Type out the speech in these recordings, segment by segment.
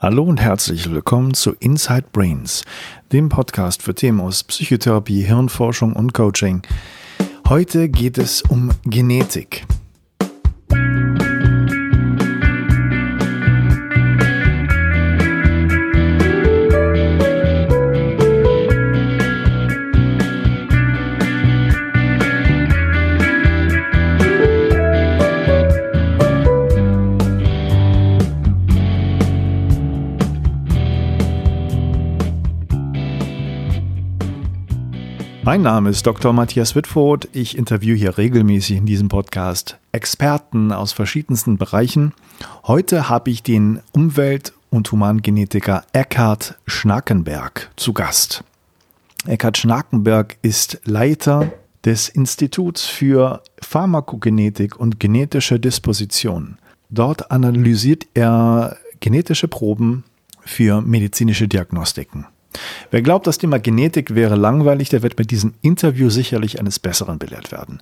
Hallo und herzlich willkommen zu Inside Brains, dem Podcast für Themen aus Psychotherapie, Hirnforschung und Coaching. Heute geht es um Genetik. Mein Name ist Dr. Matthias Wittfurt. Ich interviewe hier regelmäßig in diesem Podcast Experten aus verschiedensten Bereichen. Heute habe ich den Umwelt- und Humangenetiker Eckhard Schnackenberg zu Gast. Eckhard Schnackenberg ist Leiter des Instituts für Pharmakogenetik und genetische Disposition. Dort analysiert er genetische Proben für medizinische Diagnostiken. Wer glaubt, das Thema Genetik wäre langweilig, der wird mit diesem Interview sicherlich eines Besseren belehrt werden.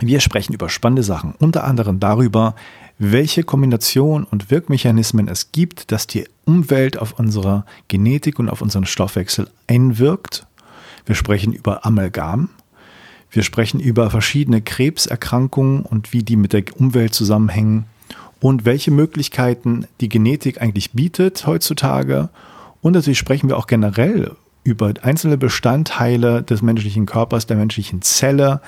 Wir sprechen über spannende Sachen, unter anderem darüber, welche Kombination und Wirkmechanismen es gibt, dass die Umwelt auf unsere Genetik und auf unseren Stoffwechsel einwirkt. Wir sprechen über Amalgam. Wir sprechen über verschiedene Krebserkrankungen und wie die mit der Umwelt zusammenhängen und welche Möglichkeiten die Genetik eigentlich bietet heutzutage und natürlich sprechen wir auch generell über einzelne Bestandteile des menschlichen Körpers, der menschlichen Zelle,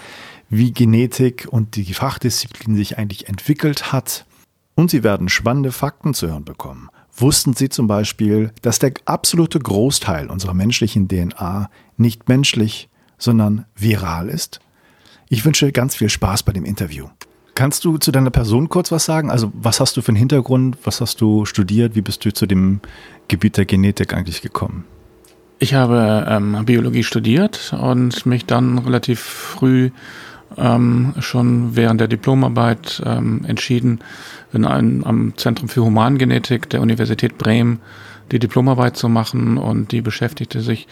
wie Genetik und die Fachdisziplin sich eigentlich entwickelt hat. Und Sie werden spannende Fakten zu hören bekommen. Wussten Sie zum Beispiel, dass der absolute Großteil unserer menschlichen DNA nicht menschlich, sondern viral ist? Ich wünsche ganz viel Spaß bei dem Interview. Kannst du zu deiner Person kurz was sagen? Also was hast du für einen Hintergrund? Was hast du studiert? Wie bist du zu dem Gebiet der Genetik eigentlich gekommen? Ich habe ähm, Biologie studiert und mich dann relativ früh ähm, schon während der Diplomarbeit ähm, entschieden, in einem, am Zentrum für Humangenetik der Universität Bremen die Diplomarbeit zu machen und die beschäftigte sich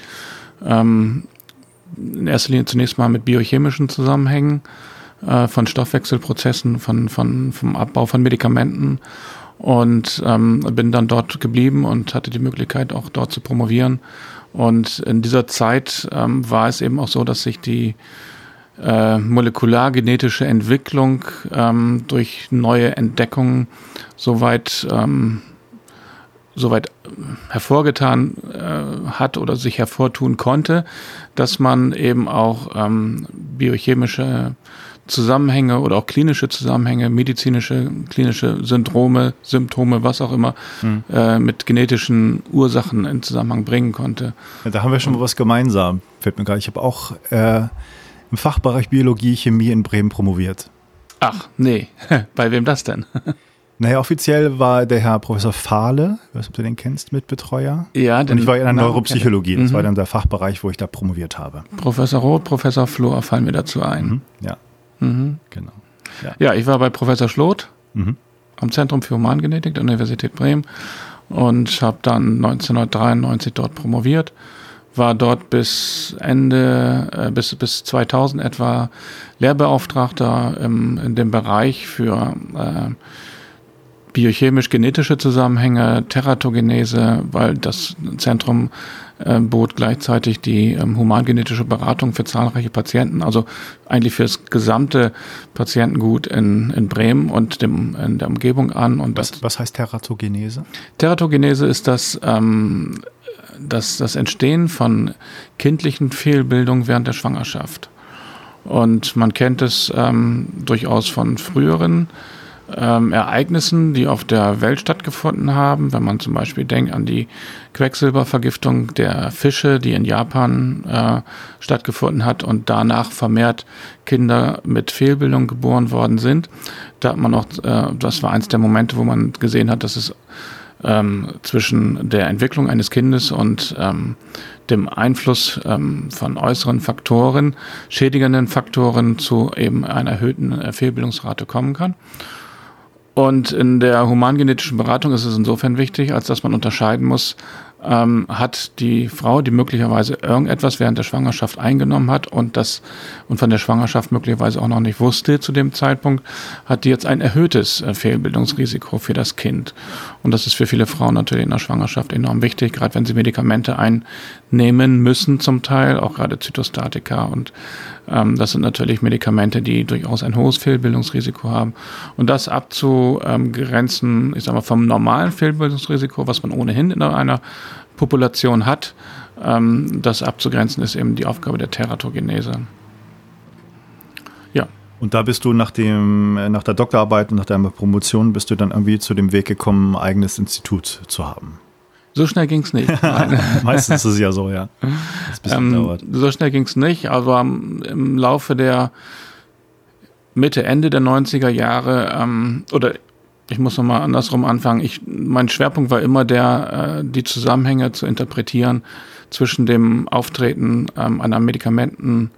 ähm, in erster Linie zunächst mal mit biochemischen Zusammenhängen äh, von Stoffwechselprozessen, von, von, vom Abbau von Medikamenten und ähm, bin dann dort geblieben und hatte die Möglichkeit auch dort zu promovieren. Und in dieser Zeit ähm, war es eben auch so, dass sich die äh, molekulargenetische Entwicklung ähm, durch neue Entdeckungen soweit ähm, soweit hervorgetan äh, hat oder sich hervortun konnte, dass man eben auch ähm, biochemische Zusammenhänge oder auch klinische Zusammenhänge, medizinische, klinische Syndrome, Symptome, was auch immer, hm. äh, mit genetischen Ursachen in Zusammenhang bringen konnte. Ja, da haben wir schon mal was gemeinsam, fällt mir gerade. Ich habe auch äh, im Fachbereich Biologie, Chemie in Bremen promoviert. Ach, nee. Bei wem das denn? Naja, offiziell war der Herr Professor Fahle, ich weiß nicht, ob du den kennst, Mitbetreuer. Ja, den, Und ich war in der Neuropsychologie, das mhm. war dann der Fachbereich, wo ich da promoviert habe. Professor Roth, Professor Flor fallen mir dazu ein. Mhm. Ja. Mhm. Genau. Ja. ja. ich war bei Professor Schloth mhm. am Zentrum für Humangenetik der Universität Bremen und habe dann 1993 dort promoviert. War dort bis Ende, äh, bis, bis 2000 etwa Lehrbeauftragter im, in dem Bereich für äh, biochemisch-genetische Zusammenhänge, Teratogenese, weil das Zentrum äh, bot gleichzeitig die ähm, humangenetische Beratung für zahlreiche Patienten, also eigentlich für das gesamte Patientengut in, in Bremen und dem, in der Umgebung an. Und was, was heißt Teratogenese? Teratogenese ist das, ähm, das, das Entstehen von kindlichen Fehlbildungen während der Schwangerschaft. Und man kennt es ähm, durchaus von früheren ähm, Ereignissen, die auf der Welt stattgefunden haben. Wenn man zum Beispiel denkt an die Quecksilbervergiftung der Fische, die in Japan äh, stattgefunden hat und danach vermehrt Kinder mit Fehlbildung geboren worden sind. Da hat man auch, äh, das war eins der Momente, wo man gesehen hat, dass es ähm, zwischen der Entwicklung eines Kindes und ähm, dem Einfluss ähm, von äußeren Faktoren, schädigenden Faktoren zu eben einer erhöhten äh, Fehlbildungsrate kommen kann. Und in der humangenetischen Beratung ist es insofern wichtig, als dass man unterscheiden muss, ähm, hat die Frau, die möglicherweise irgendetwas während der Schwangerschaft eingenommen hat und das und von der Schwangerschaft möglicherweise auch noch nicht wusste zu dem Zeitpunkt, hat die jetzt ein erhöhtes äh, Fehlbildungsrisiko für das Kind. Und das ist für viele Frauen natürlich in der Schwangerschaft enorm wichtig, gerade wenn sie Medikamente einnehmen müssen zum Teil, auch gerade Zytostatika. Und ähm, das sind natürlich Medikamente, die durchaus ein hohes Fehlbildungsrisiko haben. Und das abzugrenzen, ich sag mal, vom normalen Fehlbildungsrisiko, was man ohnehin in einer Population hat, ähm, das abzugrenzen, ist eben die Aufgabe der Teratogenese. Ja. Und da bist du nach, dem, äh, nach der Doktorarbeit und nach deiner Promotion, bist du dann irgendwie zu dem Weg gekommen, ein eigenes Institut zu haben? So schnell ging es nicht. Meistens ist es ja so, ja. Ähm, so schnell ging es nicht, aber im Laufe der Mitte, Ende der 90er Jahre ähm, oder ich muss nochmal andersrum anfangen. Ich, mein Schwerpunkt war immer der, äh, die Zusammenhänge zu interpretieren zwischen dem Auftreten ähm, einer Medikamenten,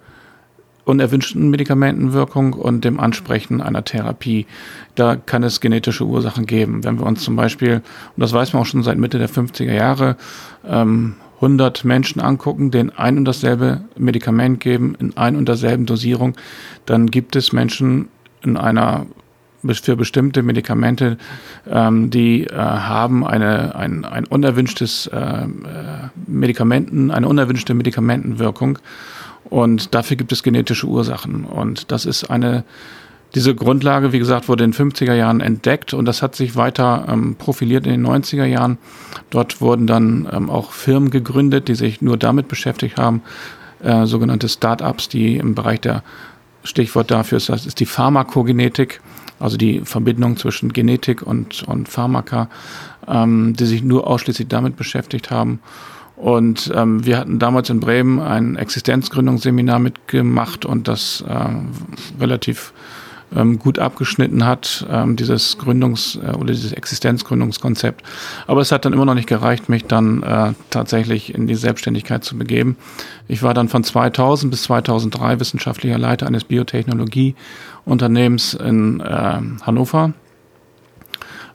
unerwünschten Medikamentenwirkung und dem Ansprechen einer Therapie. Da kann es genetische Ursachen geben. Wenn wir uns zum Beispiel, und das weiß man auch schon seit Mitte der 50er Jahre, ähm, 100 Menschen angucken, denen ein und dasselbe Medikament geben, in ein und derselben Dosierung, dann gibt es Menschen in einer für bestimmte Medikamente, ähm, die äh, haben eine, ein, ein unerwünschtes äh, äh, Medikamenten, eine unerwünschte Medikamentenwirkung. Und dafür gibt es genetische Ursachen. Und das ist eine, diese Grundlage, wie gesagt, wurde in den 50er Jahren entdeckt und das hat sich weiter ähm, profiliert in den 90er Jahren. Dort wurden dann ähm, auch Firmen gegründet, die sich nur damit beschäftigt haben, äh, sogenannte Start-ups, die im Bereich der Stichwort dafür ist, das ist die Pharmakogenetik also die Verbindung zwischen Genetik und, und Pharmaka, ähm, die sich nur ausschließlich damit beschäftigt haben. Und ähm, wir hatten damals in Bremen ein Existenzgründungsseminar mitgemacht und das äh, relativ ähm, gut abgeschnitten hat, ähm, dieses Gründungs- äh, oder dieses Existenzgründungskonzept. Aber es hat dann immer noch nicht gereicht, mich dann äh, tatsächlich in die Selbstständigkeit zu begeben. Ich war dann von 2000 bis 2003 wissenschaftlicher Leiter eines Biotechnologieunternehmens in äh, Hannover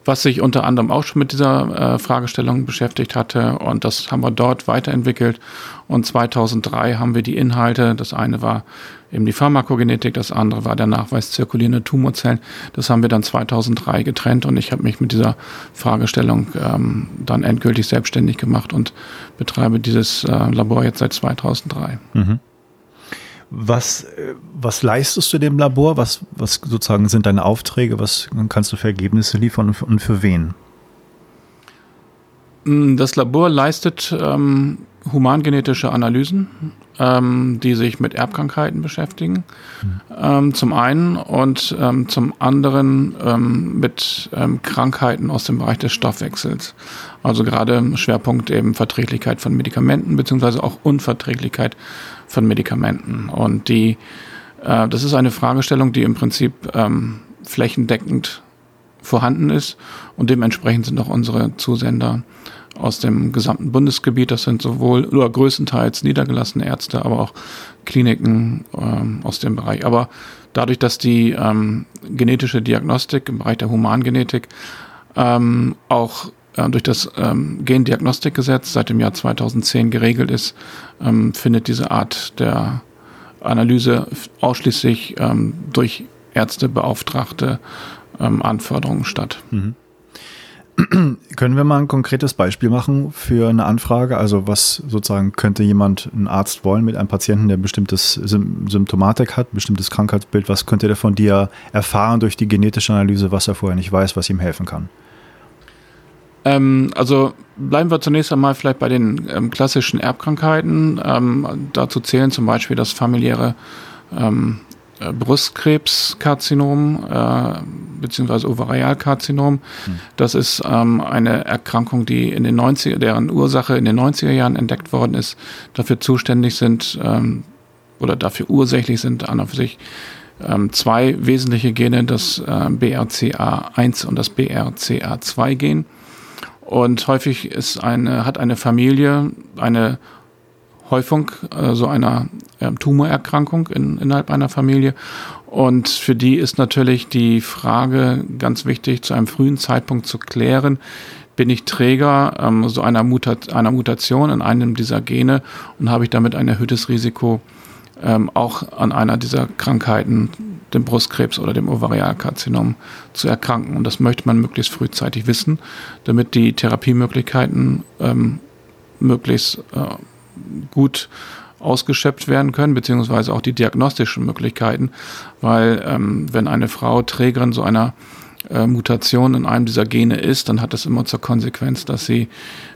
was sich unter anderem auch schon mit dieser äh, Fragestellung beschäftigt hatte. Und das haben wir dort weiterentwickelt. Und 2003 haben wir die Inhalte, das eine war eben die Pharmakogenetik, das andere war der Nachweis zirkulierender Tumorzellen. Das haben wir dann 2003 getrennt und ich habe mich mit dieser Fragestellung ähm, dann endgültig selbstständig gemacht und betreibe dieses äh, Labor jetzt seit 2003. Mhm. Was, was leistest du dem Labor? Was, was sozusagen sind deine Aufträge? Was kannst du für Ergebnisse liefern und für wen? Mm, das Labor leistet ähm, humangenetische Analysen, ähm, die sich mit Erbkrankheiten beschäftigen, mhm. ähm, zum einen und ähm, zum anderen ähm, mit ähm, Krankheiten aus dem Bereich des Stoffwechsels. Also gerade Schwerpunkt eben Verträglichkeit von Medikamenten beziehungsweise auch Unverträglichkeit von Medikamenten. Und die, äh, das ist eine Fragestellung, die im Prinzip ähm, flächendeckend vorhanden ist und dementsprechend sind auch unsere Zusender aus dem gesamten Bundesgebiet. Das sind sowohl oder größtenteils niedergelassene Ärzte, aber auch Kliniken ähm, aus dem Bereich. Aber dadurch, dass die ähm, genetische Diagnostik im Bereich der Humangenetik ähm, auch äh, durch das ähm, Gendiagnostikgesetz seit dem Jahr 2010 geregelt ist, ähm, findet diese Art der Analyse ausschließlich ähm, durch Ärzte beauftragte ähm, Anforderungen statt. Mhm. Können wir mal ein konkretes Beispiel machen für eine Anfrage? Also was sozusagen könnte jemand, ein Arzt wollen mit einem Patienten, der bestimmtes Symptomatik hat, bestimmtes Krankheitsbild, was könnte der von dir erfahren durch die genetische Analyse, was er vorher nicht weiß, was ihm helfen kann? Ähm, also bleiben wir zunächst einmal vielleicht bei den ähm, klassischen Erbkrankheiten. Ähm, dazu zählen zum Beispiel das familiäre ähm, äh, Brustkrebskarzinom äh, beziehungsweise Ovarialkarzinom. Hm. Das ist ähm, eine Erkrankung, die in den 90er, deren Ursache in den 90er Jahren entdeckt worden ist, dafür zuständig sind ähm, oder dafür ursächlich sind an und für sich ähm, zwei wesentliche Gene, das äh, BRCA1 und das BRCA2-Gen. Und häufig ist eine, hat eine Familie eine Häufung äh, so einer äh, Tumorerkrankung in, innerhalb einer Familie. Und für die ist natürlich die Frage ganz wichtig, zu einem frühen Zeitpunkt zu klären, bin ich Träger ähm, so einer, Mutat einer Mutation in einem dieser Gene und habe ich damit ein erhöhtes Risiko, ähm, auch an einer dieser Krankheiten, dem Brustkrebs oder dem Ovarialkarzinom, zu erkranken. Und das möchte man möglichst frühzeitig wissen, damit die Therapiemöglichkeiten ähm, möglichst äh, gut ausgeschöpft werden können, beziehungsweise auch die diagnostischen Möglichkeiten, weil ähm, wenn eine Frau Trägerin so einer äh, Mutation in einem dieser Gene ist, dann hat das immer zur Konsequenz, dass sie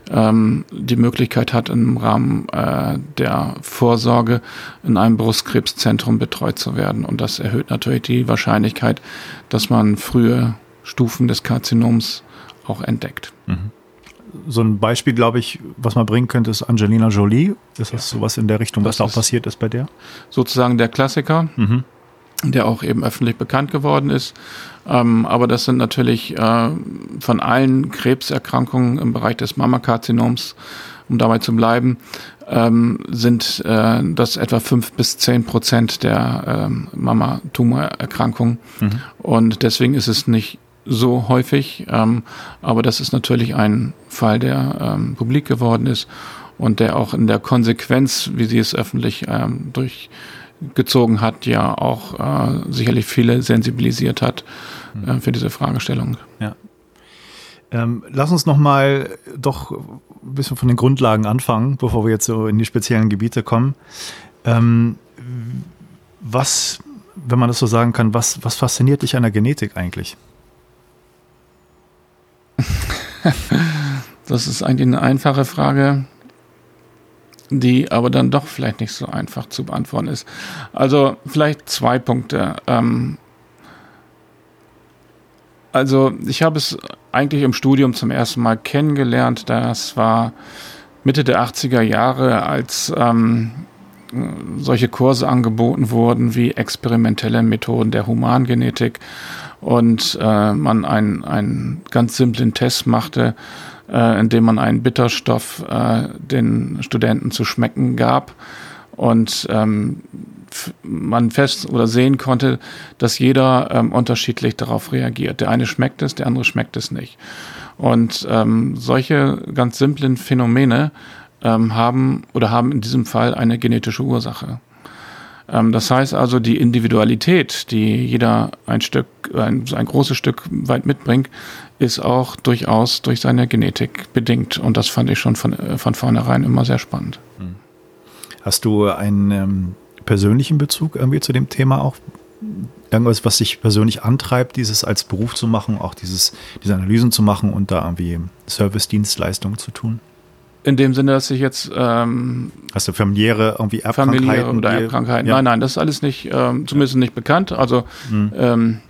ähm, die Möglichkeit hat, im Rahmen äh, der Vorsorge in einem Brustkrebszentrum betreut zu werden. Und das erhöht natürlich die Wahrscheinlichkeit, dass man frühe Stufen des Karzinoms auch entdeckt. Mhm so ein Beispiel, glaube ich, was man bringen könnte, ist Angelina Jolie. Ist das ja. sowas in der Richtung, was da auch passiert ist bei der? Sozusagen der Klassiker, mhm. Der auch eben öffentlich bekannt geworden ist. Ähm, aber das sind natürlich äh, von allen Krebserkrankungen im Bereich des Mammakarzinoms, um dabei zu bleiben, ähm, sind äh, das etwa fünf bis zehn Prozent der ähm, Mamatumorerkrankungen. Mhm. Und deswegen ist es nicht so häufig. Ähm, aber das ist natürlich ein Fall, der ähm, publik geworden ist und der auch in der Konsequenz, wie sie es öffentlich ähm, durchgezogen hat, ja auch äh, sicherlich viele sensibilisiert hat äh, mhm. für diese Fragestellung. Ja. Ähm, lass uns noch mal doch ein bisschen von den Grundlagen anfangen, bevor wir jetzt so in die speziellen Gebiete kommen. Ähm, was, wenn man das so sagen kann, was, was fasziniert dich an der Genetik eigentlich? das ist eigentlich eine einfache Frage, die aber dann doch vielleicht nicht so einfach zu beantworten ist. Also vielleicht zwei Punkte. Ähm, also ich habe es eigentlich im Studium zum ersten Mal kennengelernt. Das war Mitte der 80er Jahre, als ähm, solche Kurse angeboten wurden wie experimentelle Methoden der Humangenetik und äh, man einen, einen ganz simplen Test machte, äh, indem man einen Bitterstoff äh, den Studenten zu schmecken gab und ähm, man fest oder sehen konnte, dass jeder ähm, unterschiedlich darauf reagiert. Der eine schmeckt es, der andere schmeckt es nicht. Und ähm, solche ganz simplen Phänomene ähm, haben oder haben in diesem Fall eine genetische Ursache. Ähm, das heißt also, die Individualität, die jeder ein Stück, ein, ein großes Stück weit mitbringt, ist auch durchaus durch seine Genetik bedingt. Und das fand ich schon von, äh, von vornherein immer sehr spannend. Hm. Hast du einen ähm, persönlichen Bezug irgendwie zu dem Thema auch? Irgendwas, was dich persönlich antreibt, dieses als Beruf zu machen, auch dieses, diese Analysen zu machen und da irgendwie Service-Dienstleistungen zu tun? In dem Sinne, dass ich jetzt ähm, Hast du familiäre irgendwie Erbkrankheiten? Familie oder Erbkrankheiten. Ja. Nein, nein, das ist alles nicht, ähm, zumindest ja. nicht bekannt. Also mhm. ähm,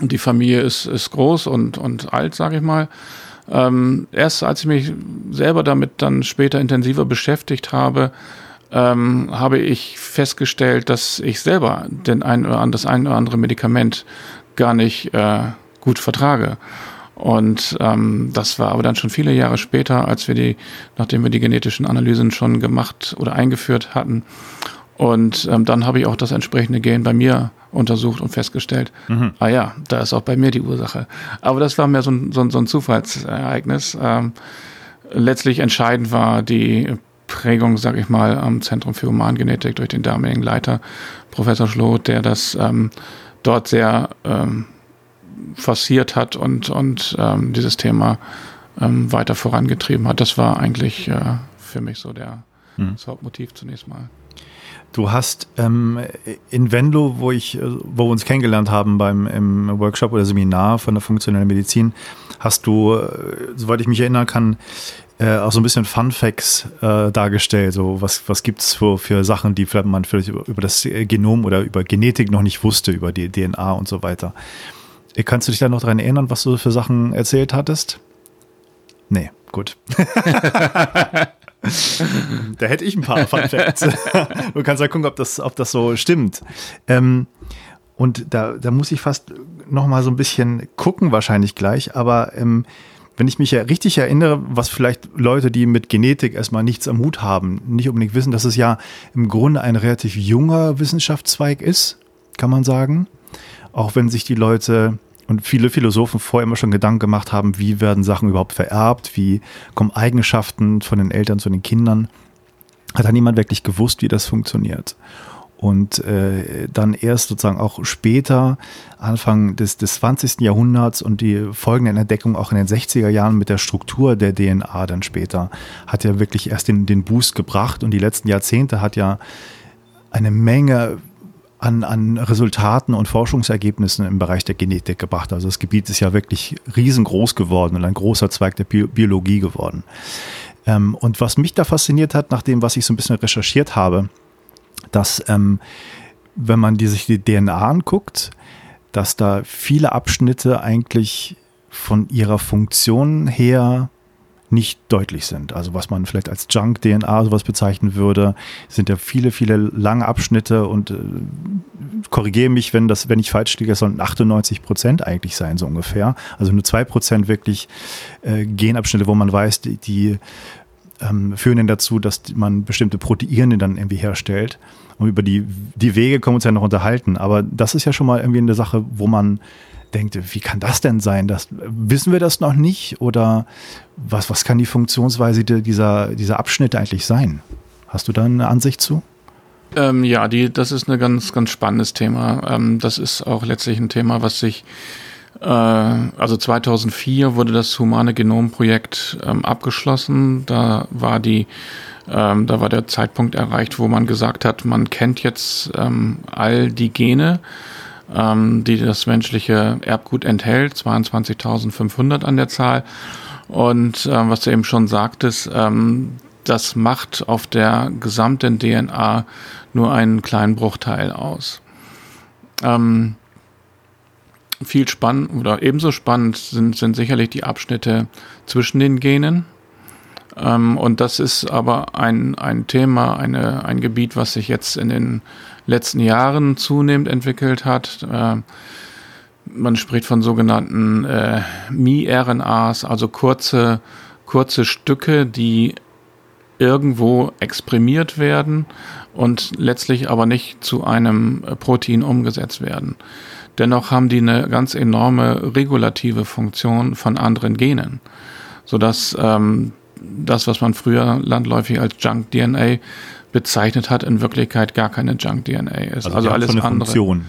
die Familie ist, ist groß und, und alt, sage ich mal. Ähm, erst als ich mich selber damit dann später intensiver beschäftigt habe, ähm, habe ich festgestellt, dass ich selber den ein oder das ein oder andere Medikament gar nicht äh, gut vertrage. Und ähm, das war aber dann schon viele Jahre später, als wir die, nachdem wir die genetischen Analysen schon gemacht oder eingeführt hatten. Und ähm, dann habe ich auch das entsprechende Gen bei mir untersucht und festgestellt, mhm. ah ja, da ist auch bei mir die Ursache. Aber das war mehr so ein, so ein, so ein Zufallsereignis. Ähm, letztlich entscheidend war die Prägung, sage ich mal, am Zentrum für Humangenetik durch den damaligen Leiter, Professor Schloth, der das ähm, dort sehr ähm, forciert hat und, und ähm, dieses Thema ähm, weiter vorangetrieben hat. Das war eigentlich äh, für mich so der, hm. das Hauptmotiv zunächst mal. Du hast ähm, in Venlo, wo ich, äh, wo wir uns kennengelernt haben beim im Workshop oder Seminar von der funktionellen Medizin, hast du, äh, soweit ich mich erinnern kann, äh, auch so ein bisschen Fun Facts äh, dargestellt. So was was gibt's für, für Sachen, die vielleicht man vielleicht über, über das Genom oder über Genetik noch nicht wusste, über die DNA und so weiter. Kannst du dich da noch daran erinnern, was du für Sachen erzählt hattest? Nee, gut. da hätte ich ein paar Fun Facts. du kannst ja gucken, ob das, ob das so stimmt. Ähm, und da, da muss ich fast noch mal so ein bisschen gucken, wahrscheinlich gleich. Aber ähm, wenn ich mich ja richtig erinnere, was vielleicht Leute, die mit Genetik erstmal nichts am Hut haben, nicht unbedingt wissen, dass es ja im Grunde ein relativ junger Wissenschaftszweig ist, kann man sagen auch wenn sich die Leute und viele Philosophen vorher immer schon Gedanken gemacht haben, wie werden Sachen überhaupt vererbt, wie kommen Eigenschaften von den Eltern zu den Kindern, hat da niemand wirklich gewusst, wie das funktioniert. Und äh, dann erst sozusagen auch später, Anfang des, des 20. Jahrhunderts und die folgenden Entdeckungen auch in den 60er Jahren mit der Struktur der DNA dann später, hat ja wirklich erst den, den Boost gebracht. Und die letzten Jahrzehnte hat ja eine Menge an, an Resultaten und Forschungsergebnissen im Bereich der Genetik gebracht. Also das Gebiet ist ja wirklich riesengroß geworden und ein großer Zweig der Bi Biologie geworden. Ähm, und was mich da fasziniert hat, nach dem, was ich so ein bisschen recherchiert habe, dass ähm, wenn man die, sich die DNA anguckt, dass da viele Abschnitte eigentlich von ihrer Funktion her nicht deutlich sind. Also was man vielleicht als Junk-DNA sowas bezeichnen würde, sind ja viele, viele lange Abschnitte und äh, korrigiere mich, wenn das, wenn ich falsch liege, es sollen 98 Prozent eigentlich sein, so ungefähr. Also nur zwei Prozent wirklich äh, Genabschnitte, wo man weiß, die, die ähm, führen dann dazu, dass man bestimmte Proteine dann irgendwie herstellt. Und über die, die Wege können wir uns ja noch unterhalten. Aber das ist ja schon mal irgendwie eine Sache, wo man denkt, wie kann das denn sein? Das, wissen wir das noch nicht? Oder was, was kann die Funktionsweise dieser, dieser Abschnitte eigentlich sein? Hast du da eine Ansicht zu? Ähm, ja, die, das ist ein ganz, ganz spannendes Thema. Ähm, das ist auch letztlich ein Thema, was sich äh, also 2004 wurde das Humane Genomprojekt ähm, abgeschlossen. Da war die, ähm, da war der Zeitpunkt erreicht, wo man gesagt hat, man kennt jetzt ähm, all die Gene, ähm, die das menschliche Erbgut enthält, 22.500 an der Zahl. Und äh, was du eben schon sagtest, ähm, das macht auf der gesamten DNA nur einen kleinen Bruchteil aus. Ähm, viel spannend oder ebenso spannend sind, sind sicherlich die Abschnitte zwischen den Genen. Ähm, und das ist aber ein, ein Thema, eine, ein Gebiet, was sich jetzt in den letzten Jahren zunehmend entwickelt hat. Äh, man spricht von sogenannten äh, Mi-RNAs, also kurze, kurze Stücke, die irgendwo exprimiert werden und letztlich aber nicht zu einem Protein umgesetzt werden. Dennoch haben die eine ganz enorme regulative Funktion von anderen Genen, sodass ähm, das, was man früher landläufig als Junk-DNA bezeichnet hat, in Wirklichkeit gar keine Junk-DNA ist. Also, also alles eine andere. Funktion.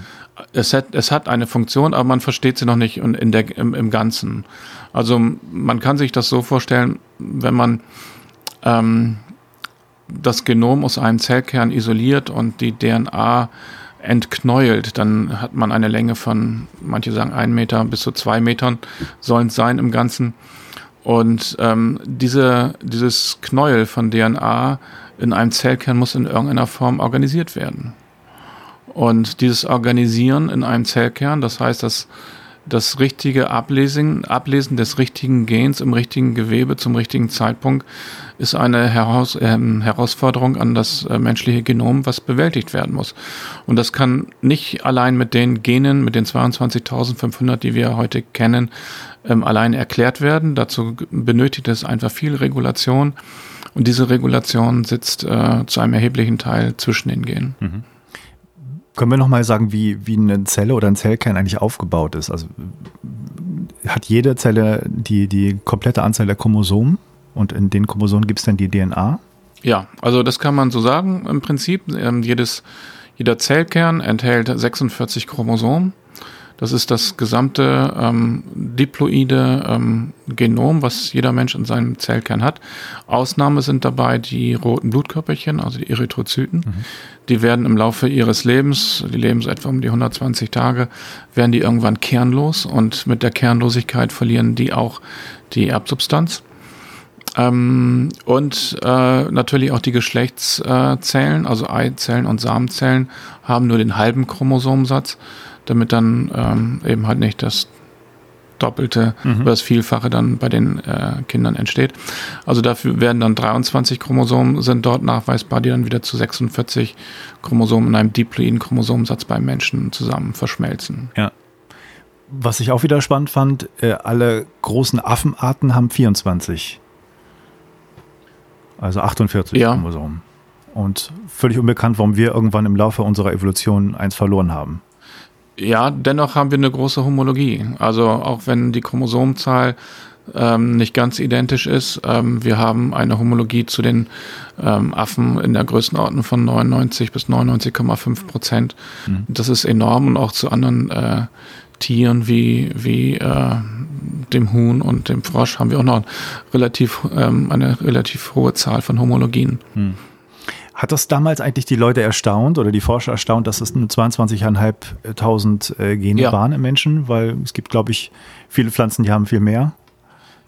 Es hat, es hat eine Funktion, aber man versteht sie noch nicht in der, im, im Ganzen. Also man kann sich das so vorstellen, wenn man ähm, das Genom aus einem Zellkern isoliert und die DNA entknäult, dann hat man eine Länge von, manche sagen ein Meter bis zu zwei Metern sollen es sein im Ganzen. Und ähm, diese, dieses Knäuel von DNA in einem Zellkern muss in irgendeiner Form organisiert werden. Und dieses Organisieren in einem Zellkern, das heißt, dass das richtige Ablesen, Ablesen des richtigen Gens im richtigen Gewebe zum richtigen Zeitpunkt ist eine Heraus, äh, Herausforderung an das äh, menschliche Genom, was bewältigt werden muss. Und das kann nicht allein mit den Genen, mit den 22.500, die wir heute kennen, ähm, allein erklärt werden. Dazu benötigt es einfach viel Regulation. Und diese Regulation sitzt äh, zu einem erheblichen Teil zwischen den Genen. Mhm. Können wir nochmal sagen, wie, wie eine Zelle oder ein Zellkern eigentlich aufgebaut ist? Also hat jede Zelle die, die komplette Anzahl der Chromosomen und in den Chromosomen gibt es dann die DNA? Ja, also das kann man so sagen im Prinzip. Ähm, jedes, jeder Zellkern enthält 46 Chromosomen das ist das gesamte ähm, diploide ähm, Genom, was jeder Mensch in seinem Zellkern hat. Ausnahme sind dabei die roten Blutkörperchen, also die Erythrozyten. Mhm. Die werden im Laufe ihres Lebens, die leben so etwa um die 120 Tage, werden die irgendwann kernlos und mit der Kernlosigkeit verlieren die auch die Erbsubstanz. Ähm, und äh, natürlich auch die Geschlechtszellen, also Eizellen und Samenzellen, haben nur den halben Chromosomensatz damit dann ähm, eben halt nicht das Doppelte mhm. oder das Vielfache dann bei den äh, Kindern entsteht. Also dafür werden dann 23 Chromosomen sind dort nachweisbar, die dann wieder zu 46 Chromosomen in einem diploiden Chromosomensatz beim Menschen zusammen verschmelzen. Ja. Was ich auch wieder spannend fand, äh, alle großen Affenarten haben 24. Also 48 ja. Chromosomen. Und völlig unbekannt, warum wir irgendwann im Laufe unserer Evolution eins verloren haben. Ja, dennoch haben wir eine große Homologie. Also auch wenn die Chromosomenzahl ähm, nicht ganz identisch ist, ähm, wir haben eine Homologie zu den ähm, Affen in der Größenordnung von 99 bis 99,5 Prozent. Mhm. Das ist enorm und auch zu anderen äh, Tieren wie, wie äh, dem Huhn und dem Frosch haben wir auch noch relativ, ähm, eine relativ hohe Zahl von Homologien. Mhm. Hat das damals eigentlich die Leute erstaunt oder die Forscher erstaunt, dass es nur 22.500 äh, Gene ja. waren im Menschen? Weil es gibt, glaube ich, viele Pflanzen, die haben viel mehr.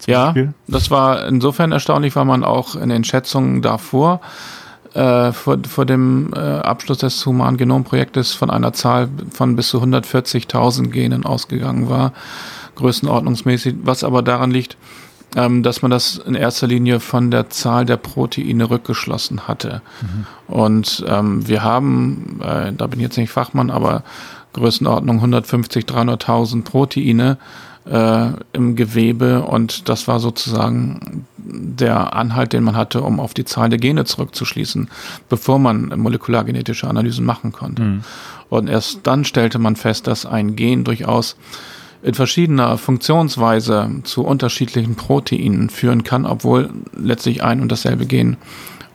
Ja, Beispiel. das war insofern erstaunlich, weil man auch in den Schätzungen davor, äh, vor, vor dem äh, Abschluss des Human Genom Projektes von einer Zahl von bis zu 140.000 Genen ausgegangen war, größenordnungsmäßig, was aber daran liegt, ähm, dass man das in erster Linie von der Zahl der Proteine rückgeschlossen hatte. Mhm. Und ähm, wir haben, äh, da bin ich jetzt nicht Fachmann, aber Größenordnung 150, 300.000 Proteine äh, im Gewebe und das war sozusagen der Anhalt, den man hatte, um auf die Zahl der Gene zurückzuschließen, bevor man molekulargenetische Analysen machen konnte. Mhm. Und erst dann stellte man fest, dass ein Gen durchaus in verschiedener Funktionsweise zu unterschiedlichen Proteinen führen kann, obwohl letztlich ein und dasselbe Gen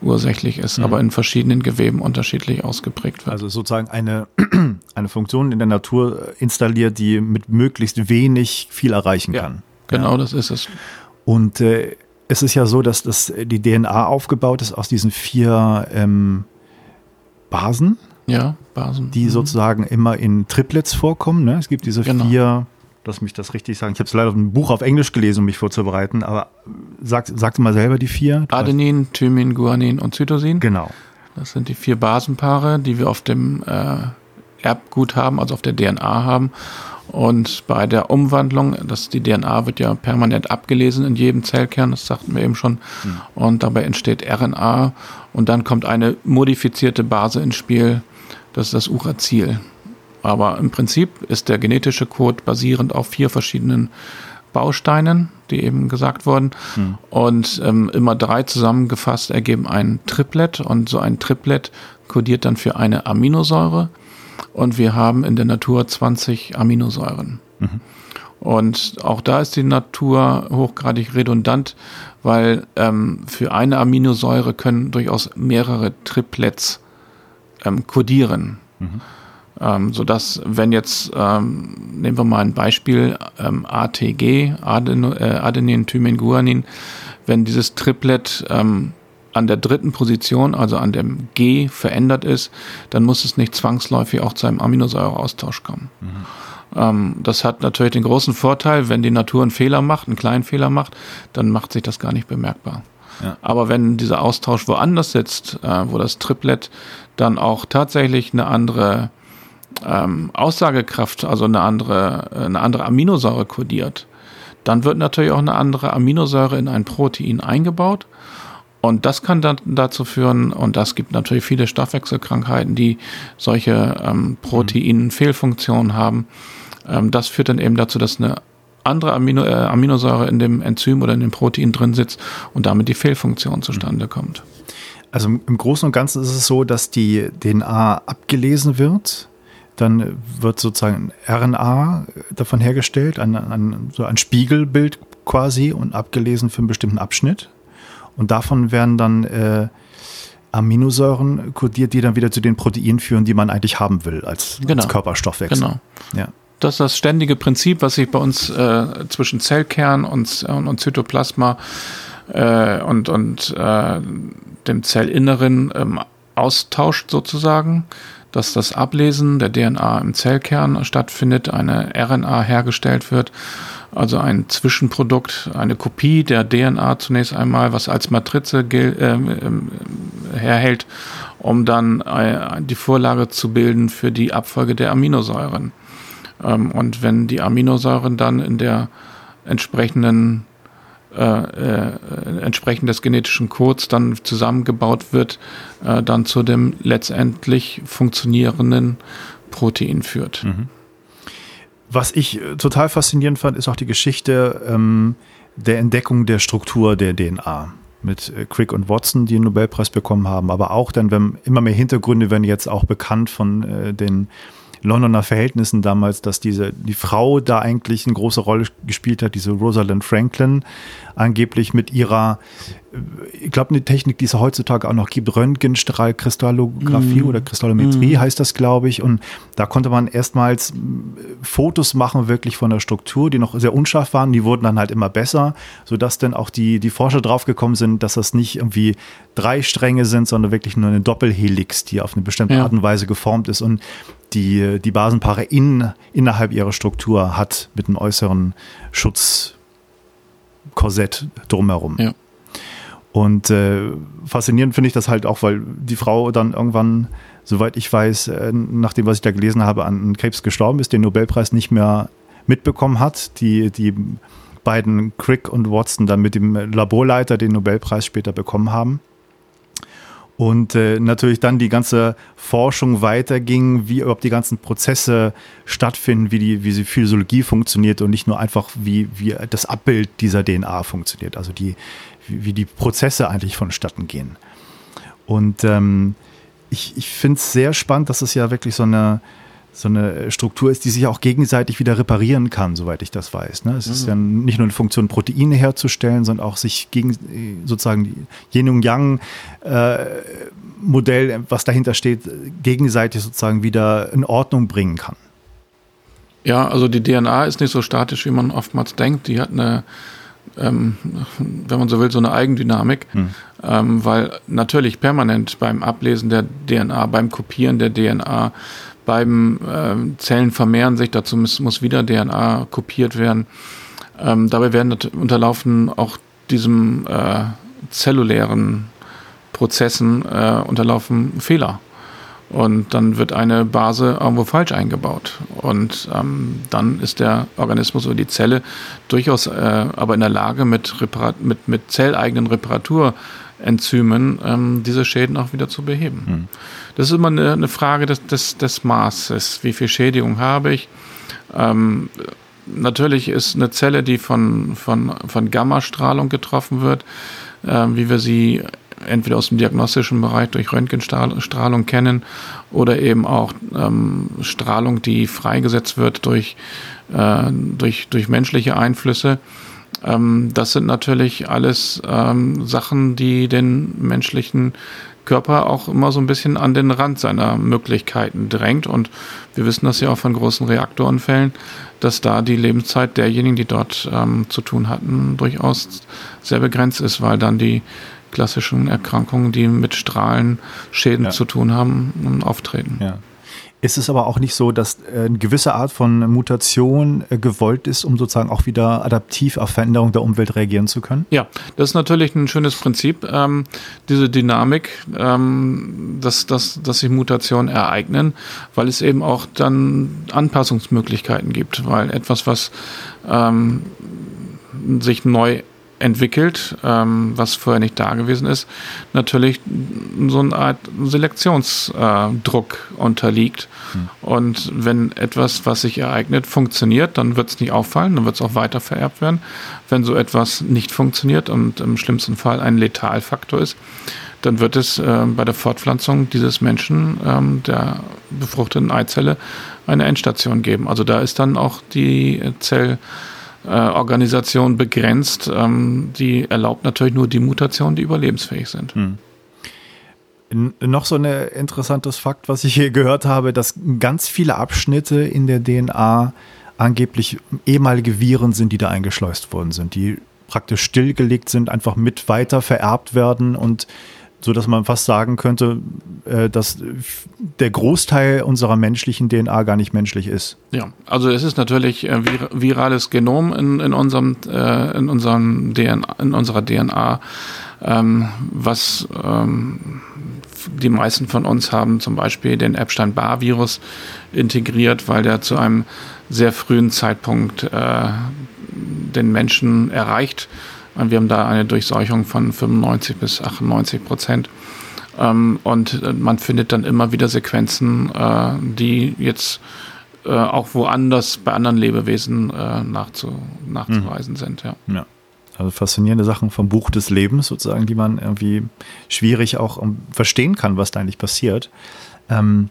ursächlich ist, mhm. aber in verschiedenen Geweben unterschiedlich ausgeprägt wird. Also sozusagen eine, eine Funktion in der Natur installiert, die mit möglichst wenig viel erreichen ja, kann. Genau, ja. das ist es. Und äh, es ist ja so, dass das, die DNA aufgebaut ist aus diesen vier ähm, Basen. Ja, Basen. Die mhm. sozusagen immer in Triplets vorkommen. Ne? Es gibt diese genau. vier lass mich das richtig sagen. Ich habe es leider ein Buch auf Englisch gelesen, um mich vorzubereiten, aber sag, sag mal selber die vier. Adenin, Thymin, Guanin und Cytosin. Genau. Das sind die vier Basenpaare, die wir auf dem äh, Erbgut haben, also auf der DNA haben. Und bei der Umwandlung, das, die DNA wird ja permanent abgelesen in jedem Zellkern, das sagten wir eben schon. Mhm. Und dabei entsteht RNA und dann kommt eine modifizierte Base ins Spiel, das ist das Uracil. Aber im Prinzip ist der genetische Code basierend auf vier verschiedenen Bausteinen, die eben gesagt wurden. Hm. Und ähm, immer drei zusammengefasst ergeben ein Triplet. Und so ein Triplet kodiert dann für eine Aminosäure. Und wir haben in der Natur 20 Aminosäuren. Mhm. Und auch da ist die Natur hochgradig redundant, weil ähm, für eine Aminosäure können durchaus mehrere Triplets ähm, kodieren. Mhm. Ähm, sodass, wenn jetzt, ähm, nehmen wir mal ein Beispiel, ähm, ATG, Aden, äh, Adenin, Thymin, Guanin, wenn dieses Triplet ähm, an der dritten Position, also an dem G, verändert ist, dann muss es nicht zwangsläufig auch zu einem Aminosäureaustausch kommen. Mhm. Ähm, das hat natürlich den großen Vorteil, wenn die Natur einen Fehler macht, einen kleinen Fehler macht, dann macht sich das gar nicht bemerkbar. Ja. Aber wenn dieser Austausch woanders sitzt, äh, wo das Triplet dann auch tatsächlich eine andere ähm, Aussagekraft, also eine andere, eine andere Aminosäure kodiert, dann wird natürlich auch eine andere Aminosäure in ein Protein eingebaut. Und das kann dann dazu führen, und das gibt natürlich viele Stoffwechselkrankheiten, die solche ähm, Proteinfehlfunktionen haben. Ähm, das führt dann eben dazu, dass eine andere Amino, äh, Aminosäure in dem Enzym oder in dem Protein drin sitzt und damit die Fehlfunktion zustande kommt. Also im Großen und Ganzen ist es so, dass die DNA abgelesen wird dann wird sozusagen RNA davon hergestellt, ein, ein, so ein Spiegelbild quasi und abgelesen für einen bestimmten Abschnitt. Und davon werden dann äh, Aminosäuren kodiert, die dann wieder zu den Proteinen führen, die man eigentlich haben will als, genau. als Körperstoffwechsel. Genau. Ja. Das ist das ständige Prinzip, was sich bei uns äh, zwischen Zellkern und, und, und Zytoplasma äh, und, und äh, dem Zellinneren ähm, austauscht sozusagen dass das Ablesen der DNA im Zellkern stattfindet, eine RNA hergestellt wird, also ein Zwischenprodukt, eine Kopie der DNA zunächst einmal, was als Matrize äh, herhält, um dann äh, die Vorlage zu bilden für die Abfolge der Aminosäuren. Ähm, und wenn die Aminosäuren dann in der entsprechenden äh, äh, entsprechend des genetischen Codes dann zusammengebaut wird, äh, dann zu dem letztendlich funktionierenden Protein führt. Mhm. Was ich äh, total faszinierend fand, ist auch die Geschichte ähm, der Entdeckung der Struktur der DNA mit äh, Crick und Watson, die den Nobelpreis bekommen haben, aber auch dann, wenn immer mehr Hintergründe werden jetzt auch bekannt von äh, den Londoner Verhältnissen damals, dass diese, die Frau da eigentlich eine große Rolle gespielt hat, diese Rosalind Franklin, angeblich mit ihrer, ich glaube, eine Technik, die es heutzutage auch noch gibt, Röntgenstrahlkristallographie mm. oder Kristallometrie mm. heißt das, glaube ich. Und da konnte man erstmals Fotos machen, wirklich von der Struktur, die noch sehr unscharf waren. Die wurden dann halt immer besser, sodass dann auch die, die Forscher draufgekommen sind, dass das nicht irgendwie drei Stränge sind, sondern wirklich nur eine Doppelhelix, die auf eine bestimmte ja. Art und Weise geformt ist und die, die Basenpaare in, innerhalb ihrer Struktur hat mit einem äußeren Schutz Korsett drumherum. Ja. Und äh, faszinierend finde ich das halt auch, weil die Frau dann irgendwann, soweit ich weiß, äh, nach dem, was ich da gelesen habe, an Krebs gestorben ist, den Nobelpreis nicht mehr mitbekommen hat. Die, die beiden Crick und Watson dann mit dem Laborleiter den Nobelpreis später bekommen haben. Und äh, natürlich dann die ganze Forschung weiterging, wie überhaupt die ganzen Prozesse stattfinden, wie die, wie die Physiologie funktioniert und nicht nur einfach, wie, wie das Abbild dieser DNA funktioniert, also die, wie, die Prozesse eigentlich vonstatten gehen. Und ähm, ich, ich finde es sehr spannend, dass es ja wirklich so eine, so eine Struktur ist, die sich auch gegenseitig wieder reparieren kann, soweit ich das weiß. Ne? Es mhm. ist ja nicht nur eine Funktion, Proteine herzustellen, sondern auch sich gegen sozusagen Yin und Yang äh, Modell, was dahinter steht, gegenseitig sozusagen wieder in Ordnung bringen kann. Ja, also die DNA ist nicht so statisch, wie man oftmals denkt. Die hat eine, ähm, wenn man so will, so eine Eigendynamik, hm. ähm, weil natürlich permanent beim Ablesen der DNA, beim Kopieren der DNA beim äh, Zellen vermehren sich, dazu muss, muss wieder DNA kopiert werden. Ähm, dabei werden unterlaufen auch diesem äh, zellulären Prozessen äh, unterlaufen Fehler. Und dann wird eine Base irgendwo falsch eingebaut. Und ähm, dann ist der Organismus oder die Zelle durchaus äh, aber in der Lage, mit, Reparat mit, mit zelleigenen Reparaturenzymen ähm, diese Schäden auch wieder zu beheben. Hm. Das ist immer eine, eine Frage des, des, des, Maßes. Wie viel Schädigung habe ich? Ähm, natürlich ist eine Zelle, die von, von, von Gammastrahlung getroffen wird, äh, wie wir sie entweder aus dem diagnostischen Bereich durch Röntgenstrahlung kennen oder eben auch ähm, Strahlung, die freigesetzt wird durch, äh, durch, durch menschliche Einflüsse. Ähm, das sind natürlich alles ähm, Sachen, die den menschlichen Körper auch immer so ein bisschen an den Rand seiner Möglichkeiten drängt. Und wir wissen das ja auch von großen Reaktorunfällen, dass da die Lebenszeit derjenigen, die dort ähm, zu tun hatten, durchaus sehr begrenzt ist, weil dann die klassischen Erkrankungen, die mit Strahlenschäden ja. zu tun haben, auftreten. Ja. Ist es aber auch nicht so, dass äh, eine gewisse Art von Mutation äh, gewollt ist, um sozusagen auch wieder adaptiv auf Veränderungen der Umwelt reagieren zu können? Ja, das ist natürlich ein schönes Prinzip, ähm, diese Dynamik, ähm, dass, dass, dass sich Mutationen ereignen, weil es eben auch dann Anpassungsmöglichkeiten gibt, weil etwas, was ähm, sich neu entwickelt, ähm, was vorher nicht da gewesen ist, natürlich so eine Art Selektionsdruck äh, unterliegt. Hm. Und wenn etwas, was sich ereignet, funktioniert, dann wird es nicht auffallen, dann wird es auch weiter vererbt werden. Wenn so etwas nicht funktioniert und im schlimmsten Fall ein Letalfaktor ist, dann wird es äh, bei der Fortpflanzung dieses Menschen, ähm, der befruchteten Eizelle, eine Endstation geben. Also da ist dann auch die Zell äh, Organisation begrenzt. Ähm, die erlaubt natürlich nur die Mutationen, die überlebensfähig sind. Hm. Noch so ein interessantes Fakt, was ich hier gehört habe, dass ganz viele Abschnitte in der DNA angeblich ehemalige Viren sind, die da eingeschleust worden sind, die praktisch stillgelegt sind, einfach mit weiter vererbt werden und so dass man fast sagen könnte, äh, dass der Großteil unserer menschlichen DNA gar nicht menschlich ist. Ja, also es ist natürlich äh, vir virales Genom in, in unserem äh, in unserem DNA, in unserer DNA, ähm, was ähm, die meisten von uns haben zum Beispiel den Epstein-Barr-Virus integriert, weil der zu einem sehr frühen Zeitpunkt äh, den Menschen erreicht wir haben da eine Durchseuchung von 95 bis 98 Prozent. Ähm, und äh, man findet dann immer wieder Sequenzen, äh, die jetzt äh, auch woanders bei anderen Lebewesen nachzu, nachzuweisen mhm. sind. Ja. ja. Also faszinierende Sachen vom Buch des Lebens sozusagen, die man irgendwie schwierig auch verstehen kann, was da eigentlich passiert. Ähm,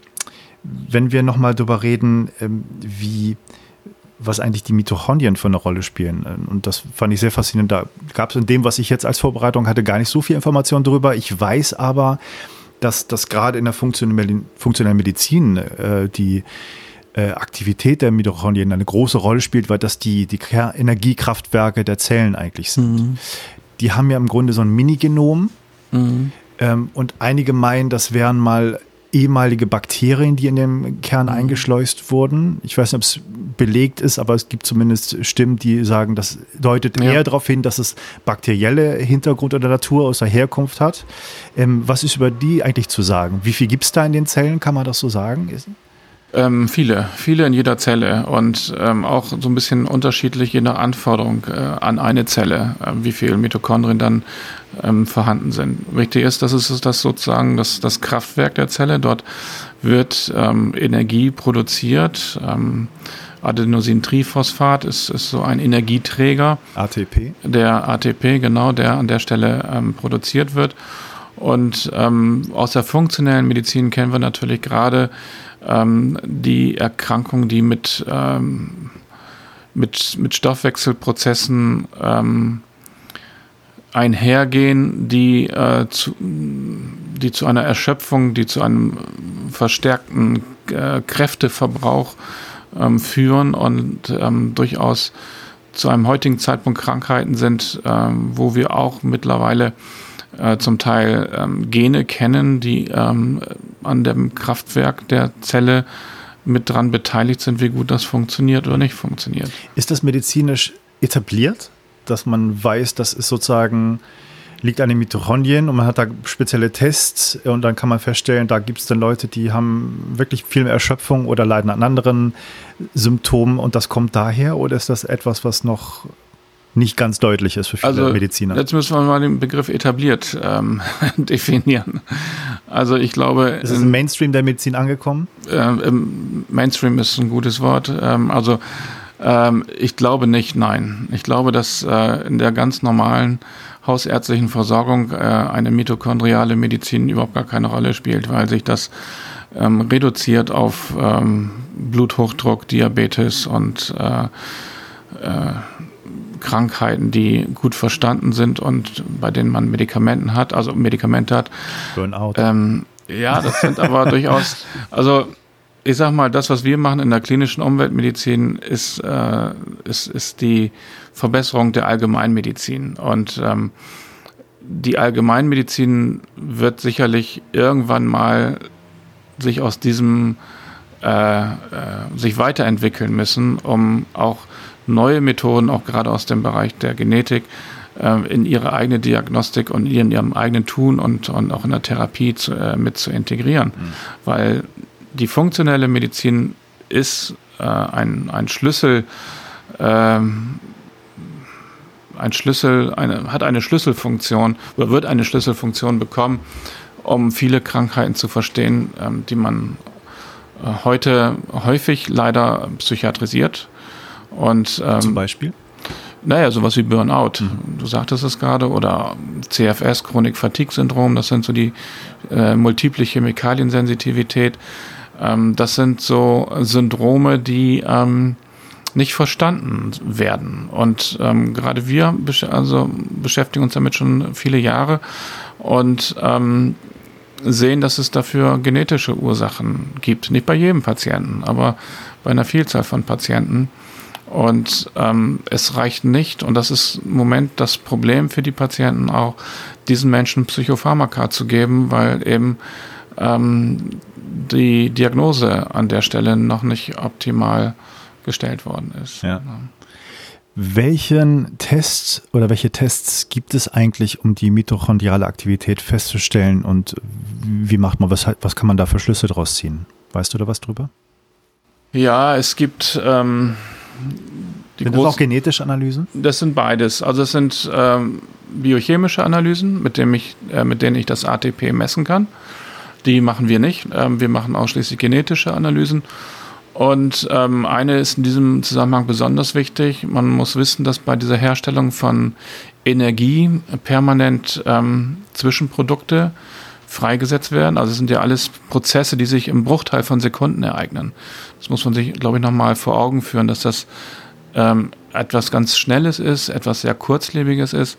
wenn wir nochmal darüber reden, ähm, wie was eigentlich die Mitochondrien für eine Rolle spielen. Und das fand ich sehr faszinierend. Da gab es in dem, was ich jetzt als Vorbereitung hatte, gar nicht so viel Information darüber. Ich weiß aber, dass das gerade in der funktionellen Medizin äh, die äh, Aktivität der Mitochondrien eine große Rolle spielt, weil das die, die Energiekraftwerke der Zellen eigentlich sind. Mhm. Die haben ja im Grunde so ein Minigenom. Mhm. Ähm, und einige meinen, das wären mal ehemalige Bakterien, die in dem Kern mhm. eingeschleust wurden. Ich weiß nicht, ob es belegt ist, aber es gibt zumindest Stimmen, die sagen, das deutet ja. eher darauf hin, dass es bakterielle Hintergrund oder Natur aus der Herkunft hat. Ähm, was ist über die eigentlich zu sagen? Wie viel gibt es da in den Zellen? Kann man das so sagen? Ähm, viele, viele in jeder Zelle und ähm, auch so ein bisschen unterschiedlich je nach Anforderung äh, an eine Zelle, äh, wie viel Mitochondrien dann ähm, vorhanden sind. Wichtig ist, dass es das sozusagen das, das Kraftwerk der Zelle. Dort wird ähm, Energie produziert. Ähm, Adenosintriphosphat ist, ist so ein Energieträger. ATP? Der ATP, genau, der an der Stelle ähm, produziert wird. Und aus der funktionellen Medizin kennen wir natürlich gerade ähm, die Erkrankungen, die mit, ähm, mit, mit Stoffwechselprozessen ähm, einhergehen, die, äh, zu, die zu einer Erschöpfung, die zu einem verstärkten äh, Kräfteverbrauch ähm, führen und ähm, durchaus zu einem heutigen Zeitpunkt Krankheiten sind, ähm, wo wir auch mittlerweile äh, zum Teil ähm, Gene kennen, die ähm, an dem Kraftwerk der Zelle mit dran beteiligt sind, wie gut das funktioniert oder nicht funktioniert. Ist das medizinisch etabliert? dass man weiß, das ist sozusagen, liegt an den Mitochondrien und man hat da spezielle Tests und dann kann man feststellen, da gibt es dann Leute, die haben wirklich viel mehr Erschöpfung oder leiden an anderen Symptomen und das kommt daher oder ist das etwas, was noch nicht ganz deutlich ist für viele also, Mediziner. Jetzt müssen wir mal den Begriff etabliert ähm, definieren. Also ich glaube. Ist es im Mainstream der Medizin angekommen? Äh, Im Mainstream ist ein gutes Wort. Ähm, also ähm, ich glaube nicht, nein. Ich glaube, dass äh, in der ganz normalen hausärztlichen Versorgung äh, eine mitochondriale Medizin überhaupt gar keine Rolle spielt, weil sich das ähm, reduziert auf ähm, Bluthochdruck, Diabetes und äh, äh, Krankheiten, die gut verstanden sind und bei denen man Medikamenten hat, also Medikamente hat. Burnout. Ähm, ja, das sind aber durchaus, also ich sag mal, das, was wir machen in der klinischen Umweltmedizin, ist, äh, ist, ist die Verbesserung der Allgemeinmedizin. Und ähm, die Allgemeinmedizin wird sicherlich irgendwann mal sich aus diesem äh, äh, sich weiterentwickeln müssen, um auch neue Methoden, auch gerade aus dem Bereich der Genetik, äh, in ihre eigene Diagnostik und in ihrem eigenen Tun und, und auch in der Therapie zu, äh, mit zu integrieren. Mhm. Weil die funktionelle Medizin ist äh, ein, ein Schlüssel, ähm, ein Schlüssel, eine, hat eine Schlüsselfunktion oder wird eine Schlüsselfunktion bekommen, um viele Krankheiten zu verstehen, ähm, die man äh, heute häufig leider psychiatrisiert. Und, ähm, Zum Beispiel? Naja, sowas wie Burnout, mhm. du sagtest es gerade, oder CFS, Chronik-Fatigue-Syndrom, das sind so die äh, multiple Chemikaliensensitivität. Ähm, das sind so Syndrome, die ähm, nicht verstanden werden. Und ähm, gerade wir besch also beschäftigen uns damit schon viele Jahre und ähm, sehen, dass es dafür genetische Ursachen gibt. Nicht bei jedem Patienten, aber bei einer Vielzahl von Patienten. Und ähm, es reicht nicht, und das ist im Moment das Problem für die Patienten auch, diesen Menschen Psychopharmaka zu geben, weil eben ähm, die Diagnose an der Stelle noch nicht optimal gestellt worden ist. Ja. Welchen Test oder welche Tests gibt es eigentlich, um die mitochondriale Aktivität festzustellen und wie macht man, was, was kann man da für Schlüsse draus ziehen? Weißt du da was drüber? Ja, es gibt ähm, die sind das auch genetische Analysen? Das sind beides. Also es sind ähm, biochemische Analysen, mit, dem ich, äh, mit denen ich das ATP messen kann. Die machen wir nicht. Ähm, wir machen ausschließlich genetische Analysen. Und ähm, eine ist in diesem Zusammenhang besonders wichtig. Man muss wissen, dass bei dieser Herstellung von Energie permanent ähm, Zwischenprodukte freigesetzt werden. Also es sind ja alles Prozesse, die sich im Bruchteil von Sekunden ereignen. Das muss man sich, glaube ich, nochmal vor Augen führen, dass das ähm, etwas ganz Schnelles ist, etwas sehr Kurzlebiges ist,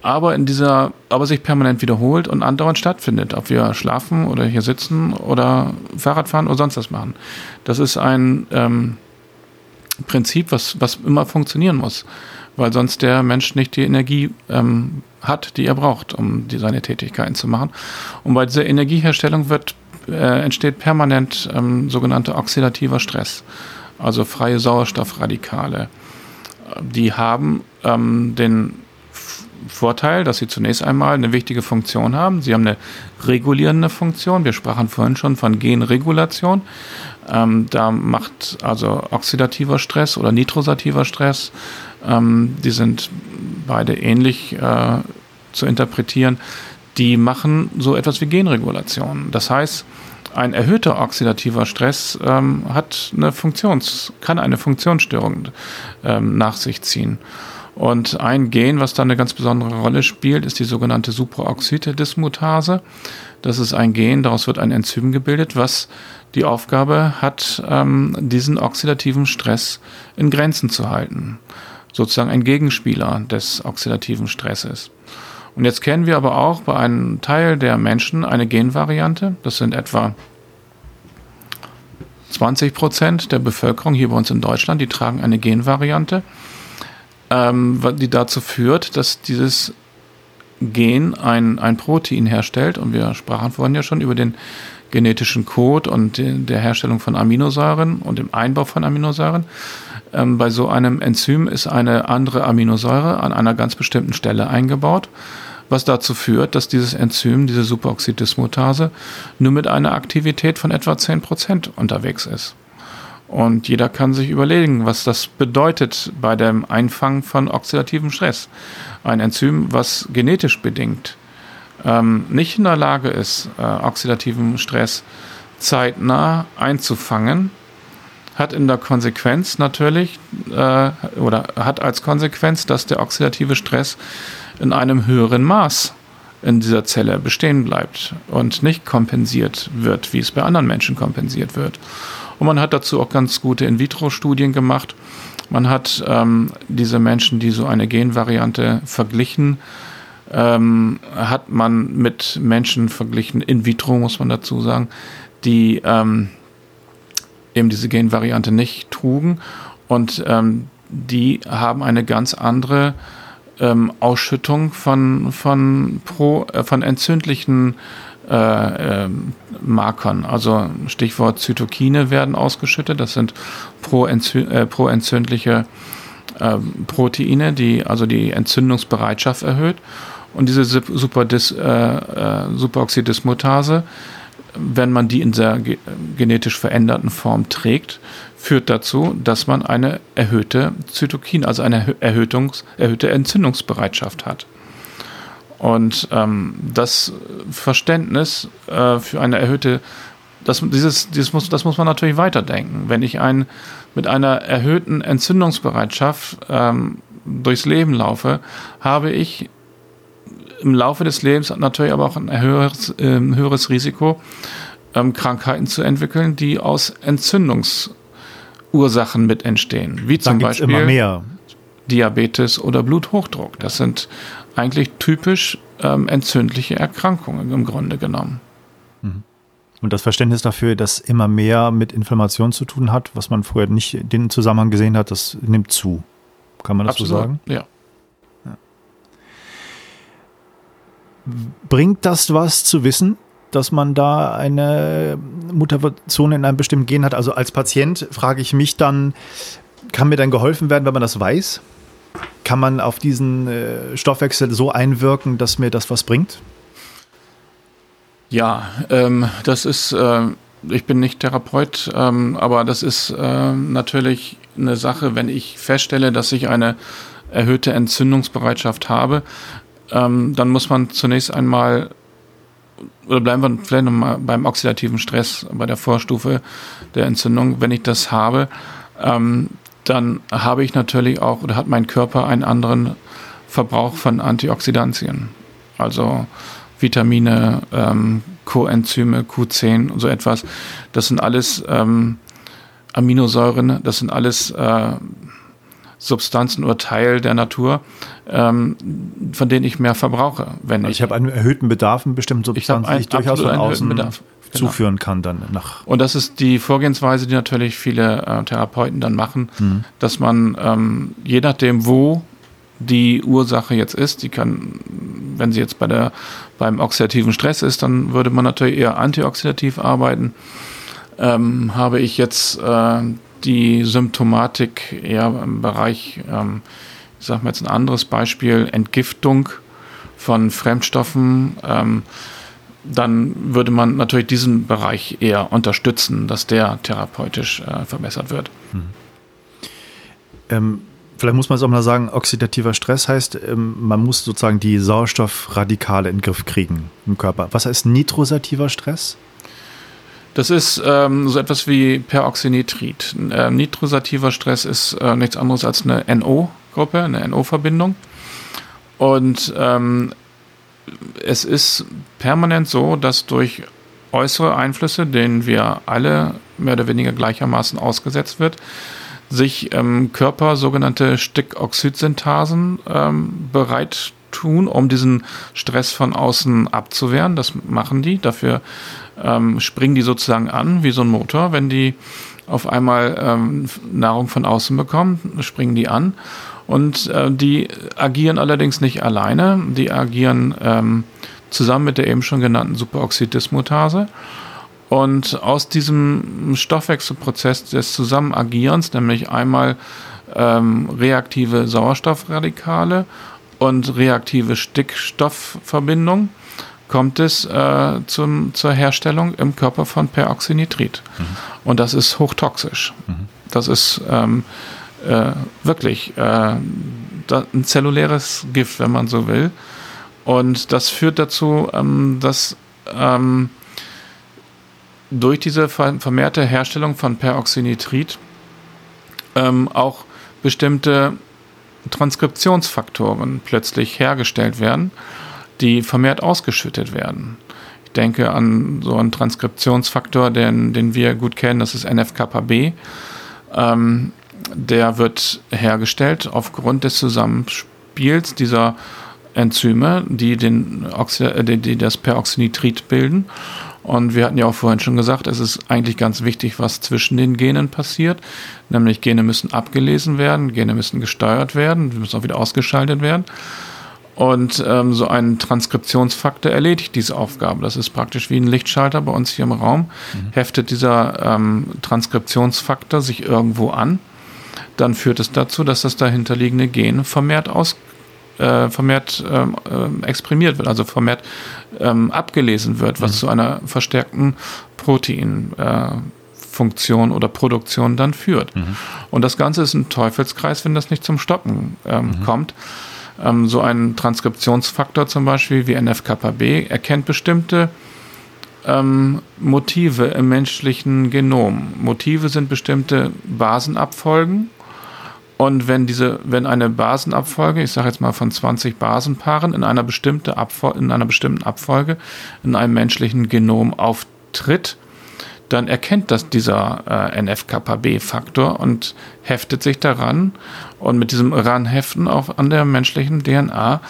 aber in dieser, aber sich permanent wiederholt und andauernd stattfindet, ob wir schlafen oder hier sitzen oder Fahrrad fahren oder sonst was machen. Das ist ein ähm, Prinzip, was, was immer funktionieren muss, weil sonst der Mensch nicht die Energie ähm, hat, die er braucht, um die, seine Tätigkeiten zu machen. Und bei dieser Energieherstellung wird, äh, entsteht permanent ähm, sogenannter oxidativer Stress, also freie Sauerstoffradikale. Die haben ähm, den Vorteil, dass sie zunächst einmal eine wichtige Funktion haben. Sie haben eine regulierende Funktion. Wir sprachen vorhin schon von Genregulation. Ähm, da macht also oxidativer Stress oder nitrosativer Stress, ähm, die sind beide ähnlich äh, zu interpretieren, die machen so etwas wie Genregulation. Das heißt, ein erhöhter oxidativer Stress ähm, hat eine Funktions, kann eine Funktionsstörung ähm, nach sich ziehen. Und ein Gen, was da eine ganz besondere Rolle spielt, ist die sogenannte Supraoxid-Dismutase. Das ist ein Gen, daraus wird ein Enzym gebildet, was die Aufgabe hat, ähm, diesen oxidativen Stress in Grenzen zu halten. Sozusagen ein Gegenspieler des oxidativen Stresses. Und jetzt kennen wir aber auch bei einem Teil der Menschen eine Genvariante. Das sind etwa 20 Prozent der Bevölkerung hier bei uns in Deutschland, die tragen eine Genvariante ähm, die dazu führt, dass dieses Gen ein, ein Protein herstellt. Und wir sprachen vorhin ja schon über den genetischen Code und der Herstellung von Aminosäuren und dem Einbau von Aminosäuren. Ähm, bei so einem Enzym ist eine andere Aminosäure an einer ganz bestimmten Stelle eingebaut, was dazu führt, dass dieses Enzym, diese Superoxidismutase, nur mit einer Aktivität von etwa 10% unterwegs ist. Und jeder kann sich überlegen, was das bedeutet bei dem Einfangen von oxidativem Stress. Ein Enzym, was genetisch bedingt ähm, nicht in der Lage ist, äh, oxidativen Stress zeitnah einzufangen, hat in der Konsequenz natürlich äh, oder hat als Konsequenz, dass der oxidative Stress in einem höheren Maß in dieser Zelle bestehen bleibt und nicht kompensiert wird, wie es bei anderen Menschen kompensiert wird. Und man hat dazu auch ganz gute In-vitro-Studien gemacht. Man hat ähm, diese Menschen, die so eine Genvariante verglichen, ähm, hat man mit Menschen verglichen, in vitro muss man dazu sagen, die ähm, eben diese Genvariante nicht trugen. Und ähm, die haben eine ganz andere ähm, Ausschüttung von, von, pro, äh, von entzündlichen äh, äh, Markern. Also Stichwort Zytokine werden ausgeschüttet. Das sind proentzündliche äh, Proteine, die also die Entzündungsbereitschaft erhöht. Und diese Superdis, äh, äh, Superoxidismutase, wenn man die in der genetisch veränderten Form trägt, führt dazu, dass man eine erhöhte Zytokin, also eine Erhöhtungs, erhöhte Entzündungsbereitschaft hat. Und ähm, das Verständnis äh, für eine erhöhte, das, dieses, dieses muss, das muss man natürlich weiterdenken. Wenn ich ein, mit einer erhöhten Entzündungsbereitschaft ähm, durchs Leben laufe, habe ich im Laufe des Lebens natürlich aber auch ein höheres, äh, höheres Risiko, ähm, Krankheiten zu entwickeln, die aus Entzündungsursachen mit entstehen. Wie zum Beispiel Diabetes oder Bluthochdruck. Das sind eigentlich typisch ähm, entzündliche Erkrankungen im Grunde genommen. Mhm. Und das Verständnis dafür, dass immer mehr mit Inflammation zu tun hat, was man vorher nicht den Zusammenhang gesehen hat, das nimmt zu. Kann man das Absolut, so sagen? Ja. ja. Bringt das was zu wissen, dass man da eine Mutation in einem bestimmten Gen hat? Also als Patient frage ich mich dann, kann mir dann geholfen werden, wenn man das weiß? Kann man auf diesen äh, Stoffwechsel so einwirken, dass mir das was bringt? Ja, ähm, das ist, äh, ich bin nicht Therapeut, ähm, aber das ist äh, natürlich eine Sache, wenn ich feststelle, dass ich eine erhöhte Entzündungsbereitschaft habe, ähm, dann muss man zunächst einmal oder bleiben wir vielleicht nochmal beim oxidativen Stress, bei der Vorstufe der Entzündung, wenn ich das habe, ähm, dann habe ich natürlich auch oder hat mein Körper einen anderen Verbrauch von Antioxidantien. Also Vitamine, ähm, Coenzyme, Q10 und so etwas. Das sind alles ähm, Aminosäuren, das sind alles äh, Substanzen oder Teil der Natur, ähm, von denen ich mehr verbrauche. Wenn also ich, ich habe einen erhöhten Bedarf an bestimmten Substanzen, die ich durchaus von außen Bedarf. Genau. zuführen kann dann nach. Und das ist die Vorgehensweise, die natürlich viele äh, Therapeuten dann machen, mhm. dass man ähm, je nachdem, wo die Ursache jetzt ist, die kann, wenn sie jetzt bei der, beim oxidativen Stress ist, dann würde man natürlich eher antioxidativ arbeiten. Ähm, habe ich jetzt äh, die Symptomatik eher im Bereich, ähm, ich sage mal jetzt ein anderes Beispiel, Entgiftung von Fremdstoffen, ähm, dann würde man natürlich diesen Bereich eher unterstützen, dass der therapeutisch äh, verbessert wird. Hm. Ähm, vielleicht muss man es auch mal sagen, oxidativer Stress heißt, ähm, man muss sozusagen die Sauerstoffradikale in den Griff kriegen im Körper. Was heißt nitrosativer Stress? Das ist ähm, so etwas wie Peroxynitrit. Äh, nitrosativer Stress ist äh, nichts anderes als eine NO-Gruppe, eine NO-Verbindung. Und ähm, es ist permanent so, dass durch äußere Einflüsse, denen wir alle mehr oder weniger gleichermaßen ausgesetzt wird, sich ähm, Körper sogenannte Stickoxidsynthasen ähm, bereit tun, um diesen Stress von außen abzuwehren. Das machen die. Dafür ähm, springen die sozusagen an, wie so ein Motor. Wenn die auf einmal ähm, Nahrung von außen bekommen, springen die an. Und äh, die agieren allerdings nicht alleine. Die agieren ähm, zusammen mit der eben schon genannten Superoxiddismutase. Und aus diesem Stoffwechselprozess des Zusammenagierens, nämlich einmal ähm, reaktive Sauerstoffradikale und reaktive Stickstoffverbindung, kommt es äh, zum, zur Herstellung im Körper von Peroxynitrit. Mhm. Und das ist hochtoxisch. Mhm. Das ist ähm, äh, wirklich äh, ein zelluläres Gift, wenn man so will. Und das führt dazu, ähm, dass ähm, durch diese vermehrte Herstellung von Peroxynitrit ähm, auch bestimmte Transkriptionsfaktoren plötzlich hergestellt werden die vermehrt ausgeschüttet werden. Ich denke an so einen Transkriptionsfaktor, den, den wir gut kennen, das ist NFKB. Ähm, der wird hergestellt aufgrund des Zusammenspiels dieser Enzyme, die, den Oxy äh, die das Peroxynitrit bilden. Und wir hatten ja auch vorhin schon gesagt, es ist eigentlich ganz wichtig, was zwischen den Genen passiert. Nämlich Gene müssen abgelesen werden, Gene müssen gesteuert werden, müssen auch wieder ausgeschaltet werden. Und ähm, so ein Transkriptionsfaktor erledigt diese Aufgabe. Das ist praktisch wie ein Lichtschalter bei uns hier im Raum. Mhm. Heftet dieser ähm, Transkriptionsfaktor sich irgendwo an, dann führt es dazu, dass das dahinterliegende Gen vermehrt aus äh, vermehrt ähm, äh, exprimiert wird, also vermehrt ähm, abgelesen wird, was mhm. zu einer verstärkten Proteinfunktion äh, oder Produktion dann führt. Mhm. Und das Ganze ist ein Teufelskreis, wenn das nicht zum Stoppen ähm, mhm. kommt. Ähm, so ein Transkriptionsfaktor zum Beispiel wie NFKB erkennt bestimmte ähm, Motive im menschlichen Genom. Motive sind bestimmte Basenabfolgen. Und wenn diese, wenn eine Basenabfolge, ich sage jetzt mal von 20 Basenpaaren in einer, bestimmte Abfol in einer bestimmten Abfolge in einem menschlichen Genom auftritt, dann erkennt das dieser äh, NFKB-Faktor und heftet sich daran. Und mit diesem Ranheften auch an der menschlichen DNA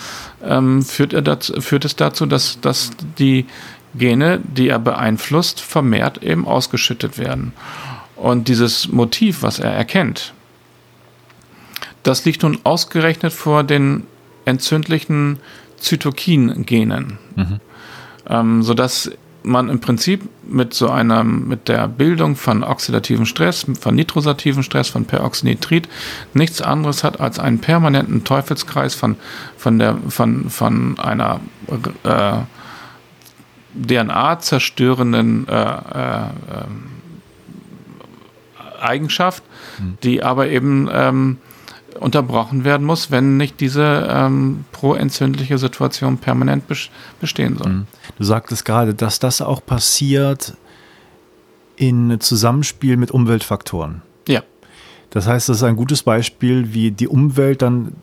ähm, führt, er dazu, führt es dazu, dass, dass die Gene, die er beeinflusst, vermehrt eben ausgeschüttet werden. Und dieses Motiv, was er erkennt, das liegt nun ausgerechnet vor den entzündlichen Zytokin-Genen. Mhm. Ähm, sodass man im Prinzip mit so einer, mit der Bildung von oxidativen Stress, von nitrosativen Stress, von Peroxynitrit nichts anderes hat als einen permanenten Teufelskreis von, von, der, von, von einer äh, DNA-zerstörenden äh, äh, Eigenschaft, mhm. die aber eben ähm, unterbrochen werden muss, wenn nicht diese ähm, proentzündliche Situation permanent bestehen soll. Mhm. Du sagtest gerade, dass das auch passiert in Zusammenspiel mit Umweltfaktoren. Ja. Das heißt, das ist ein gutes Beispiel, wie die Umwelt dann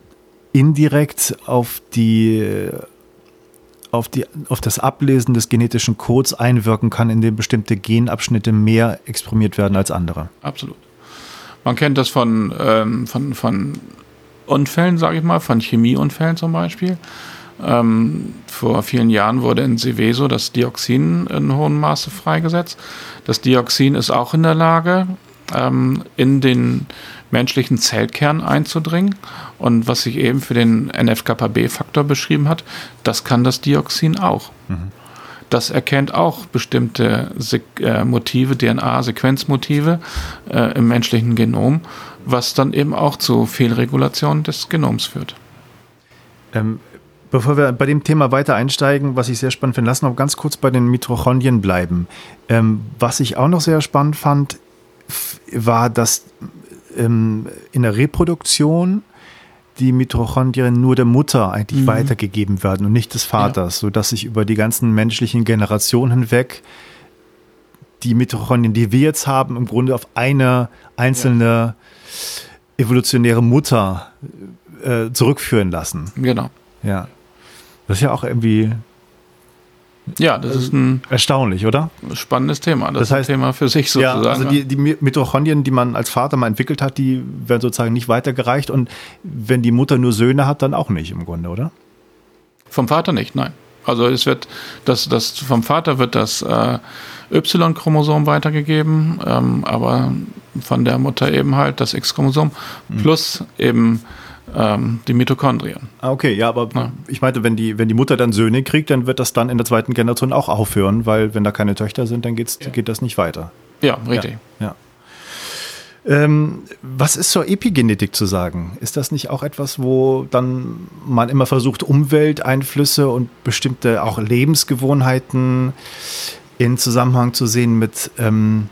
indirekt auf die auf, die, auf das Ablesen des genetischen Codes einwirken kann, indem bestimmte Genabschnitte mehr exprimiert werden als andere. Absolut. Man kennt das von, ähm, von, von Unfällen, sage ich mal, von Chemieunfällen zum Beispiel. Ähm, vor vielen Jahren wurde in Seveso das Dioxin in hohem Maße freigesetzt. Das Dioxin ist auch in der Lage, ähm, in den menschlichen Zellkern einzudringen. Und was sich eben für den NF-kappa-B-Faktor beschrieben hat, das kann das Dioxin auch. Mhm. Das erkennt auch bestimmte Se äh, Motive, DNA-Sequenzmotive äh, im menschlichen Genom, was dann eben auch zu Fehlregulation des Genoms führt. Ähm, Bevor wir bei dem Thema weiter einsteigen, was ich sehr spannend finde, lass noch ganz kurz bei den Mitochondrien bleiben. Ähm, was ich auch noch sehr spannend fand, war, dass ähm, in der Reproduktion die Mitochondrien nur der Mutter eigentlich mhm. weitergegeben werden und nicht des Vaters, ja. sodass sich über die ganzen menschlichen Generationen hinweg die Mitochondrien, die wir jetzt haben, im Grunde auf eine einzelne ja. evolutionäre Mutter äh, zurückführen lassen. Genau. Ja. Das ist ja auch irgendwie ja, das ist ein erstaunlich, oder? Spannendes Thema. Das, das heißt, ist ein Thema für sich sozusagen. Ja, also die, die Mitochondrien, die man als Vater mal entwickelt hat, die werden sozusagen nicht weitergereicht und wenn die Mutter nur Söhne hat, dann auch nicht im Grunde, oder? Vom Vater nicht, nein. Also es wird das, das vom Vater wird das äh, Y-Chromosom weitergegeben, ähm, aber von der Mutter eben halt das X-Chromosom mhm. plus eben ähm, die Mitochondrien. Ah, okay, ja, aber ja. ich meinte, wenn die, wenn die Mutter dann Söhne kriegt, dann wird das dann in der zweiten Generation auch aufhören, weil wenn da keine Töchter sind, dann geht's, ja. geht das nicht weiter. Ja, richtig. Ja. Ähm, was ist zur Epigenetik zu sagen? Ist das nicht auch etwas, wo dann man immer versucht, Umwelteinflüsse und bestimmte auch Lebensgewohnheiten in Zusammenhang zu sehen mit, ähm,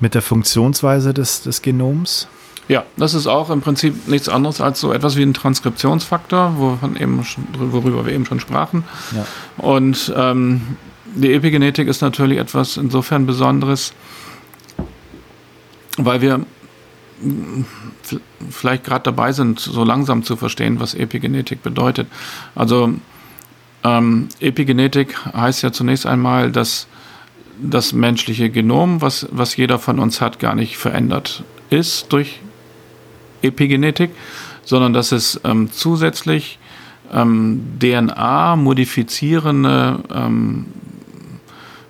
mit der Funktionsweise des, des Genoms? Ja, das ist auch im Prinzip nichts anderes als so etwas wie ein Transkriptionsfaktor, wovon eben worüber wir eben schon sprachen. Ja. Und ähm, die Epigenetik ist natürlich etwas insofern Besonderes, weil wir vielleicht gerade dabei sind, so langsam zu verstehen, was Epigenetik bedeutet. Also ähm, Epigenetik heißt ja zunächst einmal, dass das menschliche Genom, was, was jeder von uns hat, gar nicht verändert ist durch Epigenetik, sondern dass es ähm, zusätzlich ähm, DNA-modifizierende ähm,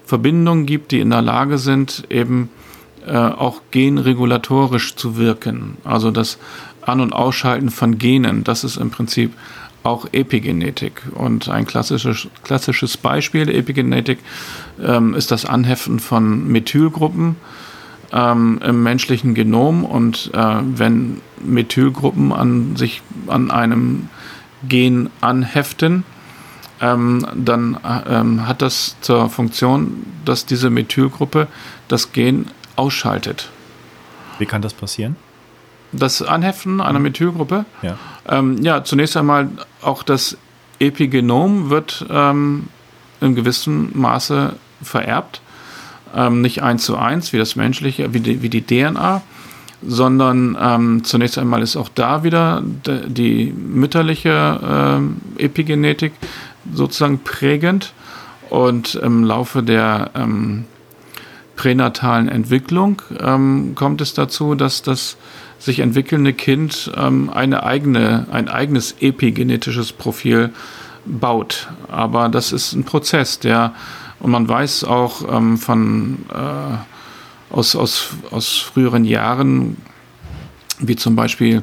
Verbindungen gibt, die in der Lage sind, eben äh, auch genregulatorisch zu wirken. Also das An- und Ausschalten von Genen, das ist im Prinzip auch Epigenetik. Und ein klassisches, klassisches Beispiel der Epigenetik ähm, ist das Anheften von Methylgruppen ähm, im menschlichen Genom und äh, wenn Methylgruppen an sich an einem Gen anheften, ähm, dann ähm, hat das zur Funktion, dass diese Methylgruppe das Gen ausschaltet. Wie kann das passieren? Das Anheften einer Methylgruppe? Ja. Ähm, ja, zunächst einmal auch das Epigenom wird ähm, in gewissem Maße vererbt ähm, nicht eins zu eins wie das menschliche, wie die, wie die DNA, sondern ähm, zunächst einmal ist auch da wieder die mütterliche äh, Epigenetik sozusagen prägend und im Laufe der ähm, pränatalen Entwicklung ähm, kommt es dazu, dass das sich entwickelnde Kind ähm, eine eigene, ein eigenes epigenetisches Profil baut. Aber das ist ein Prozess, der und man weiß auch ähm, von, äh, aus, aus, aus früheren Jahren, wie zum Beispiel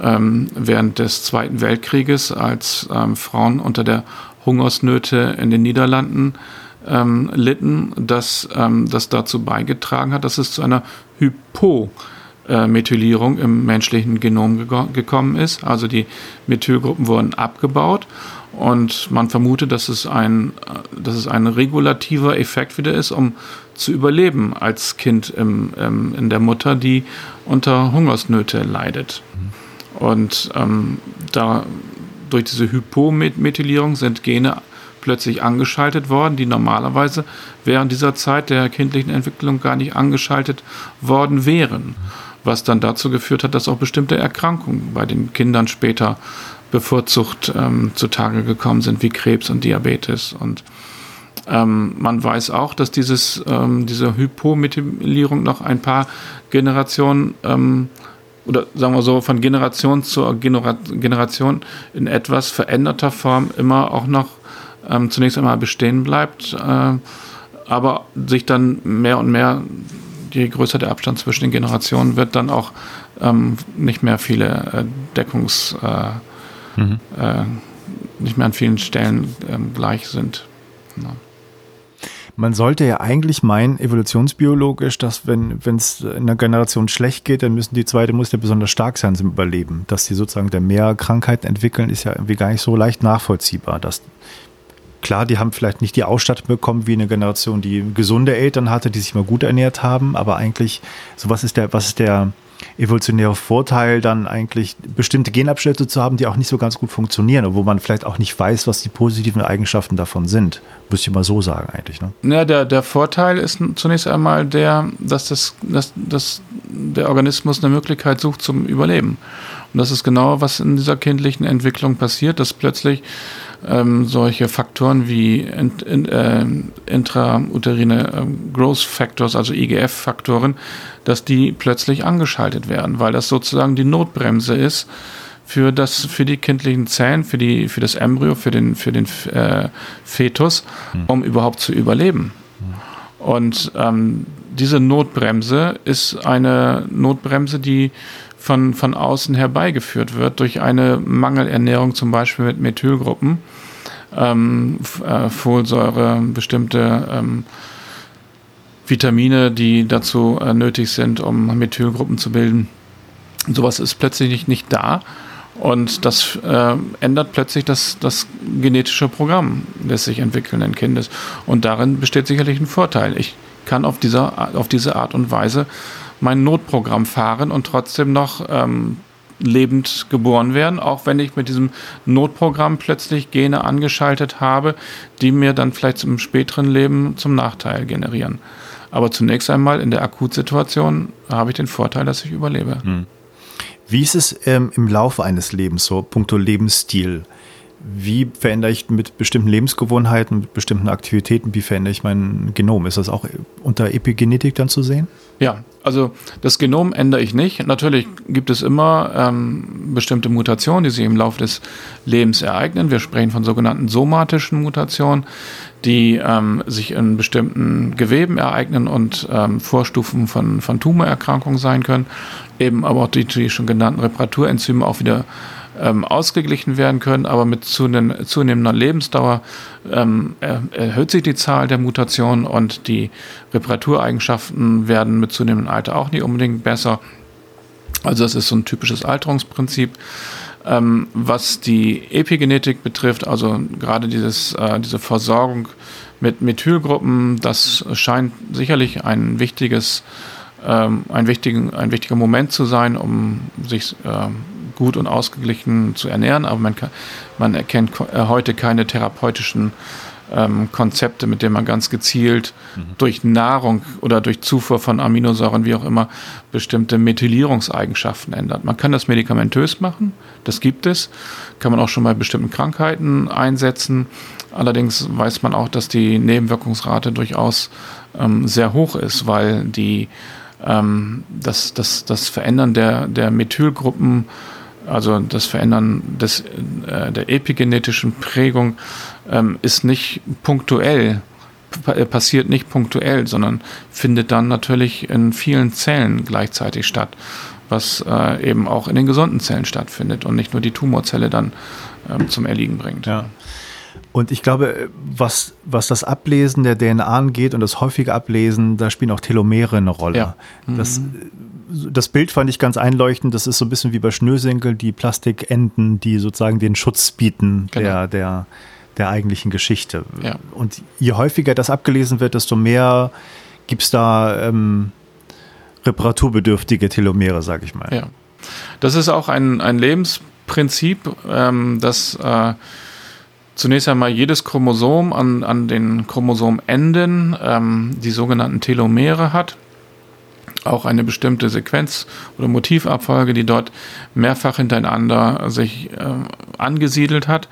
ähm, während des Zweiten Weltkrieges, als ähm, Frauen unter der Hungersnöte in den Niederlanden ähm, litten, dass ähm, das dazu beigetragen hat, dass es zu einer Hypomethylierung im menschlichen Genom gekommen ist. Also die Methylgruppen wurden abgebaut und man vermutet, dass es ein, dass es ein regulativer Effekt wieder ist, um zu überleben als Kind im, im, in der Mutter, die unter Hungersnöte leidet. Und ähm, da durch diese Hypomethylierung sind Gene plötzlich angeschaltet worden, die normalerweise während dieser Zeit der kindlichen Entwicklung gar nicht angeschaltet worden wären. Was dann dazu geführt hat, dass auch bestimmte Erkrankungen bei den Kindern später bevorzugt ähm, zutage gekommen sind, wie Krebs und Diabetes. Und ähm, man weiß auch, dass dieses, ähm, diese Hypomethylierung noch ein paar Generationen ähm, oder sagen wir so von Generation zu Genera Generation in etwas veränderter Form immer auch noch ähm, zunächst einmal bestehen bleibt, äh, aber sich dann mehr und mehr, je größer der Abstand zwischen den Generationen wird, dann auch ähm, nicht mehr viele äh, Deckungs, äh, mhm. Äh, nicht mehr an vielen Stellen ähm, gleich sind. Ja. Man sollte ja eigentlich meinen, evolutionsbiologisch, dass wenn es in einer Generation schlecht geht, dann müssen die zweite muss ja besonders stark sein zum Überleben. Dass sie sozusagen der mehr Krankheiten entwickeln, ist ja irgendwie gar nicht so leicht nachvollziehbar. Dass, klar, die haben vielleicht nicht die Ausstattung bekommen wie eine Generation, die gesunde Eltern hatte, die sich mal gut ernährt haben, aber eigentlich, so was ist der, was ist der, evolutionäre Vorteil, dann eigentlich bestimmte Genabschnitte zu haben, die auch nicht so ganz gut funktionieren, obwohl man vielleicht auch nicht weiß, was die positiven Eigenschaften davon sind. Müsste ich mal so sagen eigentlich. Ne? Ja, der, der Vorteil ist zunächst einmal der, dass, das, dass, dass der Organismus eine Möglichkeit sucht zum Überleben. Und das ist genau, was in dieser kindlichen Entwicklung passiert, dass plötzlich ähm, solche Faktoren wie int, in, äh, intrauterine äh, Growth Factors, also IGF-Faktoren, dass die plötzlich angeschaltet werden, weil das sozusagen die Notbremse ist für das für die kindlichen Zellen, für die für das Embryo, für den für den äh, Fetus, hm. um überhaupt zu überleben. Hm. Und ähm, diese Notbremse ist eine Notbremse, die von, von außen herbeigeführt wird durch eine Mangelernährung, zum Beispiel mit Methylgruppen, ähm, äh, Folsäure, bestimmte ähm, Vitamine, die dazu äh, nötig sind, um Methylgruppen zu bilden. Sowas ist plötzlich nicht, nicht da. Und das äh, ändert plötzlich das, das genetische Programm des sich entwickelnden Kindes. Und darin besteht sicherlich ein Vorteil. Ich kann auf, dieser, auf diese Art und Weise mein Notprogramm fahren und trotzdem noch ähm, lebend geboren werden, auch wenn ich mit diesem Notprogramm plötzlich Gene angeschaltet habe, die mir dann vielleicht im späteren Leben zum Nachteil generieren. Aber zunächst einmal in der Akutsituation habe ich den Vorteil, dass ich überlebe. Hm. Wie ist es ähm, im Laufe eines Lebens, so puncto Lebensstil? Wie verändere ich mit bestimmten Lebensgewohnheiten, mit bestimmten Aktivitäten, wie verändere ich mein Genom? Ist das auch unter Epigenetik dann zu sehen? Ja, also das Genom ändere ich nicht. Natürlich gibt es immer ähm, bestimmte Mutationen, die sich im Laufe des Lebens ereignen. Wir sprechen von sogenannten somatischen Mutationen, die ähm, sich in bestimmten Geweben ereignen und ähm, Vorstufen von, von Tumorerkrankungen sein können. Eben aber auch die, die schon genannten Reparaturenzyme auch wieder ähm, ausgeglichen werden können, aber mit zunehmender Lebensdauer ähm, erhöht sich die Zahl der Mutationen und die Reparatureigenschaften werden mit zunehmendem Alter auch nicht unbedingt besser. Also das ist so ein typisches Alterungsprinzip. Ähm, was die Epigenetik betrifft, also gerade dieses, äh, diese Versorgung mit Methylgruppen, das scheint sicherlich ein wichtiges, ähm, ein, wichtigen, ein wichtiger Moment zu sein, um sich ähm, gut und ausgeglichen zu ernähren, aber man, kann, man erkennt äh, heute keine therapeutischen ähm, Konzepte, mit denen man ganz gezielt mhm. durch Nahrung oder durch Zufuhr von Aminosäuren, wie auch immer, bestimmte Methylierungseigenschaften ändert. Man kann das medikamentös machen, das gibt es, kann man auch schon bei bestimmten Krankheiten einsetzen. Allerdings weiß man auch, dass die Nebenwirkungsrate durchaus ähm, sehr hoch ist, weil die, ähm, das, das, das Verändern der, der Methylgruppen also das Verändern des, äh, der epigenetischen Prägung ähm, ist nicht punktuell, äh, passiert nicht punktuell, sondern findet dann natürlich in vielen Zellen gleichzeitig statt, was äh, eben auch in den gesunden Zellen stattfindet und nicht nur die Tumorzelle dann ähm, zum Erliegen bringt. Ja. Und ich glaube, was, was das Ablesen der DNA angeht und das häufige Ablesen, da spielen auch Telomere eine Rolle. Ja. Mhm. das Bild fand ich ganz einleuchtend. Das ist so ein bisschen wie bei Schnürsenkel, die Plastikenden, die sozusagen den Schutz bieten genau. der, der, der eigentlichen Geschichte. Ja. Und je häufiger das abgelesen wird, desto mehr gibt es da ähm, reparaturbedürftige Telomere, sage ich mal. Ja. Das ist auch ein, ein Lebensprinzip, ähm, das äh, zunächst einmal jedes Chromosom an, an den Chromosomenden ähm, die sogenannten Telomere hat. Auch eine bestimmte Sequenz oder Motivabfolge, die dort mehrfach hintereinander sich äh, angesiedelt hat.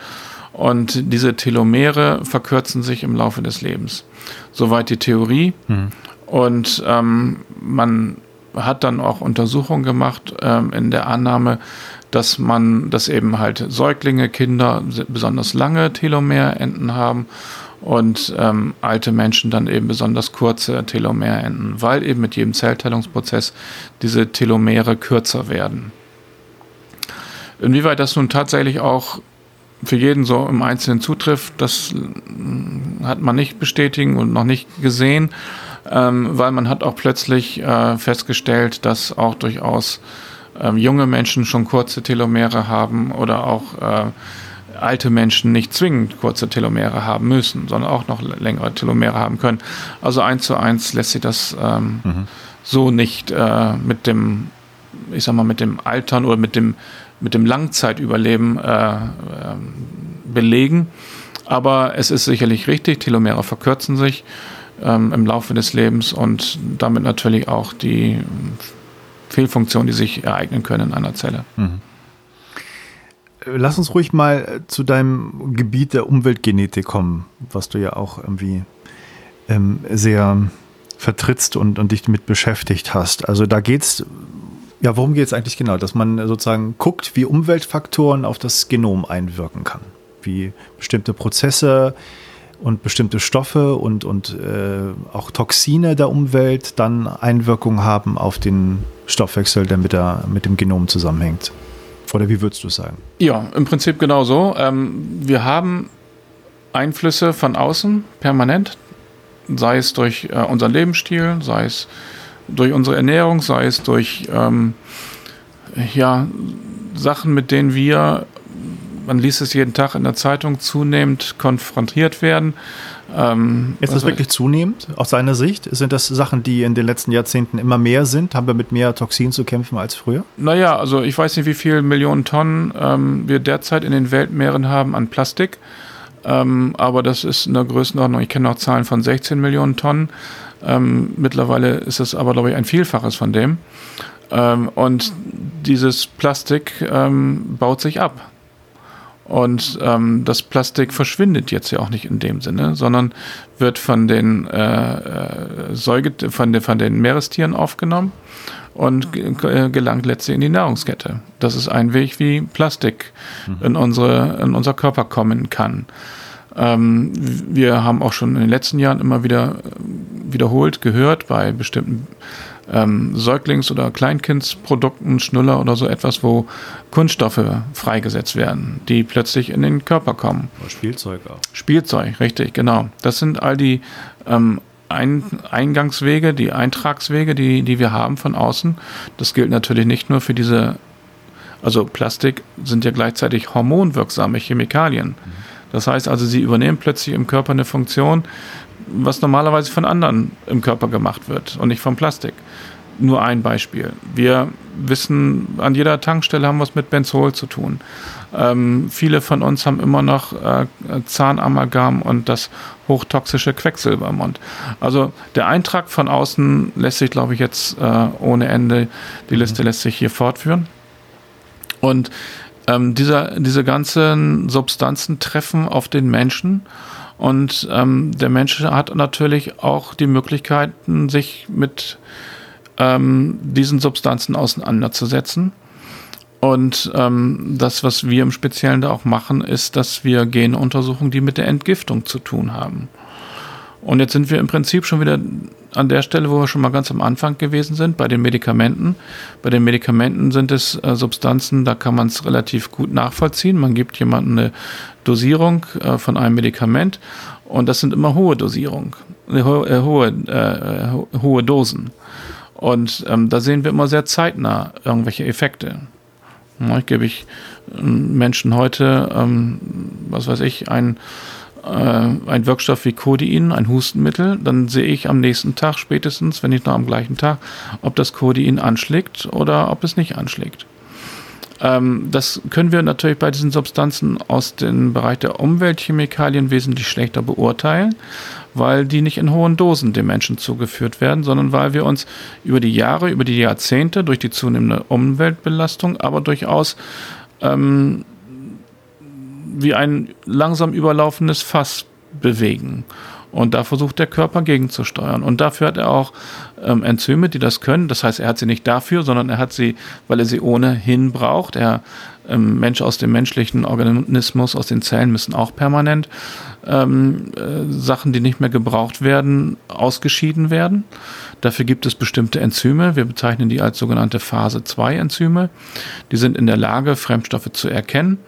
Und diese Telomere verkürzen sich im Laufe des Lebens. Soweit die Theorie. Mhm. Und ähm, man hat dann auch Untersuchungen gemacht ähm, in der Annahme, dass man, dass eben halt Säuglinge, Kinder besonders lange Telomerenden haben und ähm, alte Menschen dann eben besonders kurze Telomerenden, weil eben mit jedem Zellteilungsprozess diese Telomere kürzer werden. Inwieweit das nun tatsächlich auch für jeden so im Einzelnen zutrifft, das hm, hat man nicht bestätigen und noch nicht gesehen, ähm, weil man hat auch plötzlich äh, festgestellt, dass auch durchaus ähm, junge Menschen schon kurze Telomere haben oder auch äh, alte Menschen nicht zwingend kurze Telomere haben müssen, sondern auch noch längere Telomere haben können. Also eins zu eins lässt sich das ähm, mhm. so nicht äh, mit dem, ich sag mal, mit dem Altern oder mit dem, mit dem Langzeitüberleben äh, äh, belegen. Aber es ist sicherlich richtig, Telomere verkürzen sich ähm, im Laufe des Lebens und damit natürlich auch die Fehlfunktionen, die sich ereignen können in einer Zelle. Mhm. Lass uns ruhig mal zu deinem Gebiet der Umweltgenetik kommen, was du ja auch irgendwie ähm, sehr vertrittst und, und dich damit beschäftigt hast. Also da geht's, ja, worum geht es eigentlich genau? Dass man sozusagen guckt, wie Umweltfaktoren auf das Genom einwirken kann. Wie bestimmte Prozesse und bestimmte Stoffe und, und äh, auch Toxine der Umwelt dann Einwirkungen haben auf den Stoffwechsel, der mit, der mit dem Genom zusammenhängt. Oder wie würdest du sagen? Ja, im Prinzip genau so. Ähm, wir haben Einflüsse von außen permanent, sei es durch äh, unseren Lebensstil, sei es durch unsere Ernährung, sei es durch ähm, ja, Sachen, mit denen wir man liest es jeden Tag in der Zeitung, zunehmend konfrontiert werden. Ähm, ist das wirklich zunehmend aus seiner Sicht? Sind das Sachen, die in den letzten Jahrzehnten immer mehr sind? Haben wir mit mehr Toxinen zu kämpfen als früher? Naja, also ich weiß nicht, wie viele Millionen Tonnen ähm, wir derzeit in den Weltmeeren haben an Plastik. Ähm, aber das ist eine Größenordnung. Ich kenne auch Zahlen von 16 Millionen Tonnen. Ähm, mittlerweile ist es aber, glaube ich, ein Vielfaches von dem. Ähm, und dieses Plastik ähm, baut sich ab. Und ähm, das Plastik verschwindet jetzt ja auch nicht in dem Sinne, sondern wird von den äh, äh Säuge von, den, von den Meerestieren aufgenommen und gelangt letztlich in die Nahrungskette. Das ist ein Weg, wie Plastik mhm. in, unsere, in unser Körper kommen kann. Ähm, wir haben auch schon in den letzten Jahren immer wieder äh, wiederholt gehört bei bestimmten ähm, Säuglings- oder Kleinkindsprodukten, Schnuller oder so etwas, wo Kunststoffe freigesetzt werden, die plötzlich in den Körper kommen. Spielzeug auch. Spielzeug, richtig, genau. Das sind all die ähm, ein Eingangswege, die Eintragswege, die, die wir haben von außen. Das gilt natürlich nicht nur für diese, also Plastik sind ja gleichzeitig hormonwirksame Chemikalien. Mhm. Das heißt also, sie übernehmen plötzlich im Körper eine Funktion, was normalerweise von anderen im Körper gemacht wird und nicht vom Plastik. Nur ein Beispiel. Wir wissen, an jeder Tankstelle haben wir es mit Benzol zu tun. Ähm, viele von uns haben immer noch äh, Zahnamalgam und das hochtoxische Quecksilber im Mund. Also der Eintrag von außen lässt sich, glaube ich, jetzt äh, ohne Ende, die Liste lässt sich hier fortführen. Und ähm, dieser, diese ganzen Substanzen treffen auf den Menschen und ähm, der Mensch hat natürlich auch die Möglichkeiten, sich mit ähm, diesen Substanzen auseinanderzusetzen. Und ähm, das, was wir im Speziellen da auch machen, ist, dass wir Gene untersuchen, die mit der Entgiftung zu tun haben. Und jetzt sind wir im Prinzip schon wieder an der Stelle, wo wir schon mal ganz am Anfang gewesen sind, bei den Medikamenten. Bei den Medikamenten sind es äh, Substanzen, da kann man es relativ gut nachvollziehen. Man gibt jemandem eine Dosierung äh, von einem Medikament und das sind immer hohe Dosierungen, äh, hohe, hohe, äh, hohe Dosen. Und ähm, da sehen wir immer sehr zeitnah irgendwelche Effekte. Ich gebe ich ähm, Menschen heute, ähm, was weiß ich, ein äh, ein Wirkstoff wie Codein, ein Hustenmittel, dann sehe ich am nächsten Tag spätestens, wenn nicht noch am gleichen Tag, ob das Codein anschlägt oder ob es nicht anschlägt. Ähm, das können wir natürlich bei diesen Substanzen aus dem Bereich der Umweltchemikalien wesentlich schlechter beurteilen, weil die nicht in hohen Dosen dem Menschen zugeführt werden, sondern weil wir uns über die Jahre, über die Jahrzehnte, durch die zunehmende Umweltbelastung, aber durchaus ähm, wie ein langsam überlaufendes Fass bewegen. Und da versucht der Körper gegenzusteuern. Und dafür hat er auch ähm, Enzyme, die das können. Das heißt, er hat sie nicht dafür, sondern er hat sie, weil er sie ohnehin braucht. Er ähm, Mensch aus dem menschlichen Organismus, aus den Zellen müssen auch permanent ähm, äh, Sachen, die nicht mehr gebraucht werden, ausgeschieden werden. Dafür gibt es bestimmte Enzyme. Wir bezeichnen die als sogenannte Phase 2 Enzyme. Die sind in der Lage, Fremdstoffe zu erkennen.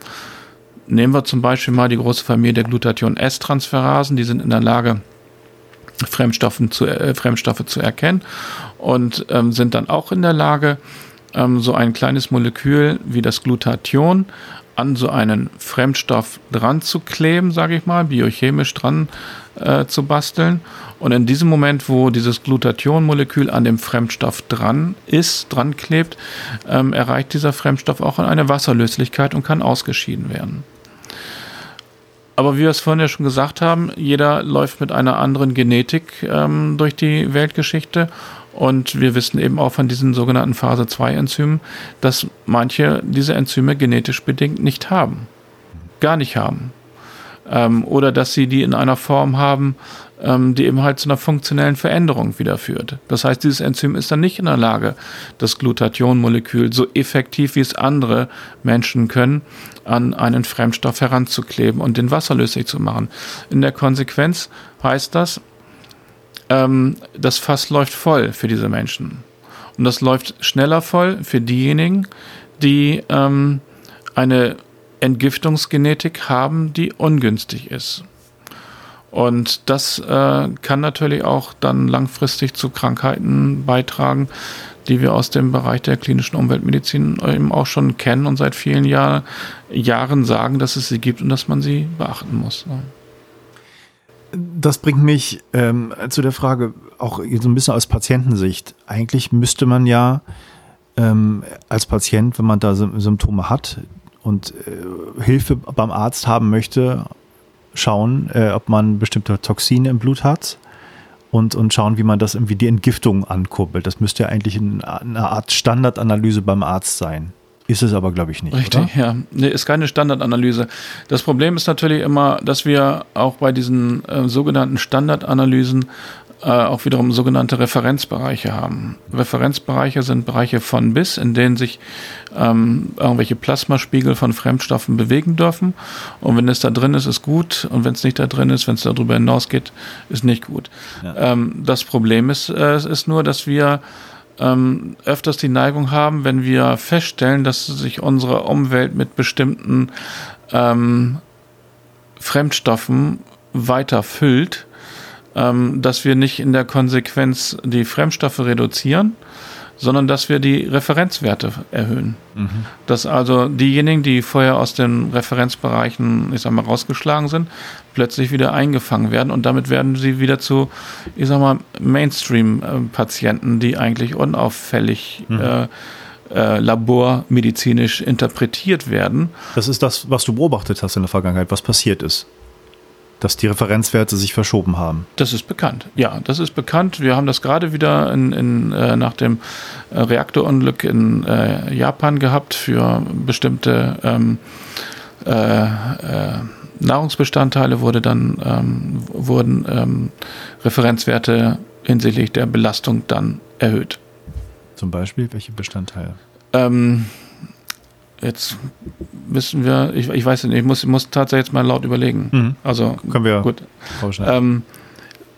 Nehmen wir zum Beispiel mal die große Familie der Glutathion-S-Transferasen, die sind in der Lage, Fremdstoffen zu, äh, Fremdstoffe zu erkennen und ähm, sind dann auch in der Lage, ähm, so ein kleines Molekül wie das Glutathion an so einen Fremdstoff dran zu kleben, sage ich mal, biochemisch dran äh, zu basteln. Und in diesem Moment, wo dieses Glutathion-Molekül an dem Fremdstoff dran ist, dran klebt, ähm, erreicht dieser Fremdstoff auch eine Wasserlöslichkeit und kann ausgeschieden werden. Aber wie wir es vorhin ja schon gesagt haben, jeder läuft mit einer anderen Genetik ähm, durch die Weltgeschichte. Und wir wissen eben auch von diesen sogenannten Phase 2 Enzymen, dass manche diese Enzyme genetisch bedingt nicht haben. Gar nicht haben. Ähm, oder dass sie die in einer Form haben, die eben halt zu einer funktionellen Veränderung wieder führt. Das heißt, dieses Enzym ist dann nicht in der Lage, das Glutathionmolekül so effektiv wie es andere Menschen können, an einen Fremdstoff heranzukleben und den wasserlöslich zu machen. In der Konsequenz heißt das, ähm, das Fass läuft voll für diese Menschen. Und das läuft schneller voll für diejenigen, die ähm, eine Entgiftungsgenetik haben, die ungünstig ist. Und das äh, kann natürlich auch dann langfristig zu Krankheiten beitragen, die wir aus dem Bereich der klinischen Umweltmedizin eben auch schon kennen und seit vielen Jahr, Jahren sagen, dass es sie gibt und dass man sie beachten muss. Das bringt mich ähm, zu der Frage, auch so ein bisschen aus Patientensicht. Eigentlich müsste man ja ähm, als Patient, wenn man da Symptome hat und äh, Hilfe beim Arzt haben möchte, schauen, äh, ob man bestimmte Toxine im Blut hat und, und schauen, wie man das irgendwie die Entgiftung ankurbelt. Das müsste ja eigentlich eine Art Standardanalyse beim Arzt sein. Ist es aber, glaube ich, nicht. Richtig, oder? ja. Nee, ist keine Standardanalyse. Das Problem ist natürlich immer, dass wir auch bei diesen äh, sogenannten Standardanalysen äh, auch wiederum sogenannte Referenzbereiche haben. Referenzbereiche sind Bereiche von bis, in denen sich ähm, irgendwelche Plasmaspiegel von Fremdstoffen bewegen dürfen. Und wenn es da drin ist, ist gut. Und wenn es nicht da drin ist, wenn es darüber hinausgeht, ist nicht gut. Ja. Ähm, das Problem ist, äh, ist nur, dass wir ähm, öfters die Neigung haben, wenn wir feststellen, dass sich unsere Umwelt mit bestimmten ähm, Fremdstoffen weiter füllt, ähm, dass wir nicht in der Konsequenz die Fremdstoffe reduzieren, sondern dass wir die Referenzwerte erhöhen. Mhm. Dass also diejenigen, die vorher aus den Referenzbereichen, ich sag mal, rausgeschlagen sind, plötzlich wieder eingefangen werden und damit werden sie wieder zu, ich sag mal, Mainstream-Patienten, die eigentlich unauffällig mhm. äh, äh, labormedizinisch interpretiert werden. Das ist das, was du beobachtet hast in der Vergangenheit, was passiert ist dass die Referenzwerte sich verschoben haben. Das ist bekannt. Ja, das ist bekannt. Wir haben das gerade wieder in, in, äh, nach dem äh, Reaktorunglück in äh, Japan gehabt für bestimmte ähm, äh, äh, Nahrungsbestandteile wurde dann ähm, wurden ähm, Referenzwerte hinsichtlich der Belastung dann erhöht. Zum Beispiel welche Bestandteile? Ähm, Jetzt wissen wir, ich, ich weiß nicht, ich muss, muss tatsächlich jetzt mal laut überlegen. Mhm. Also können wir gut. Ähm,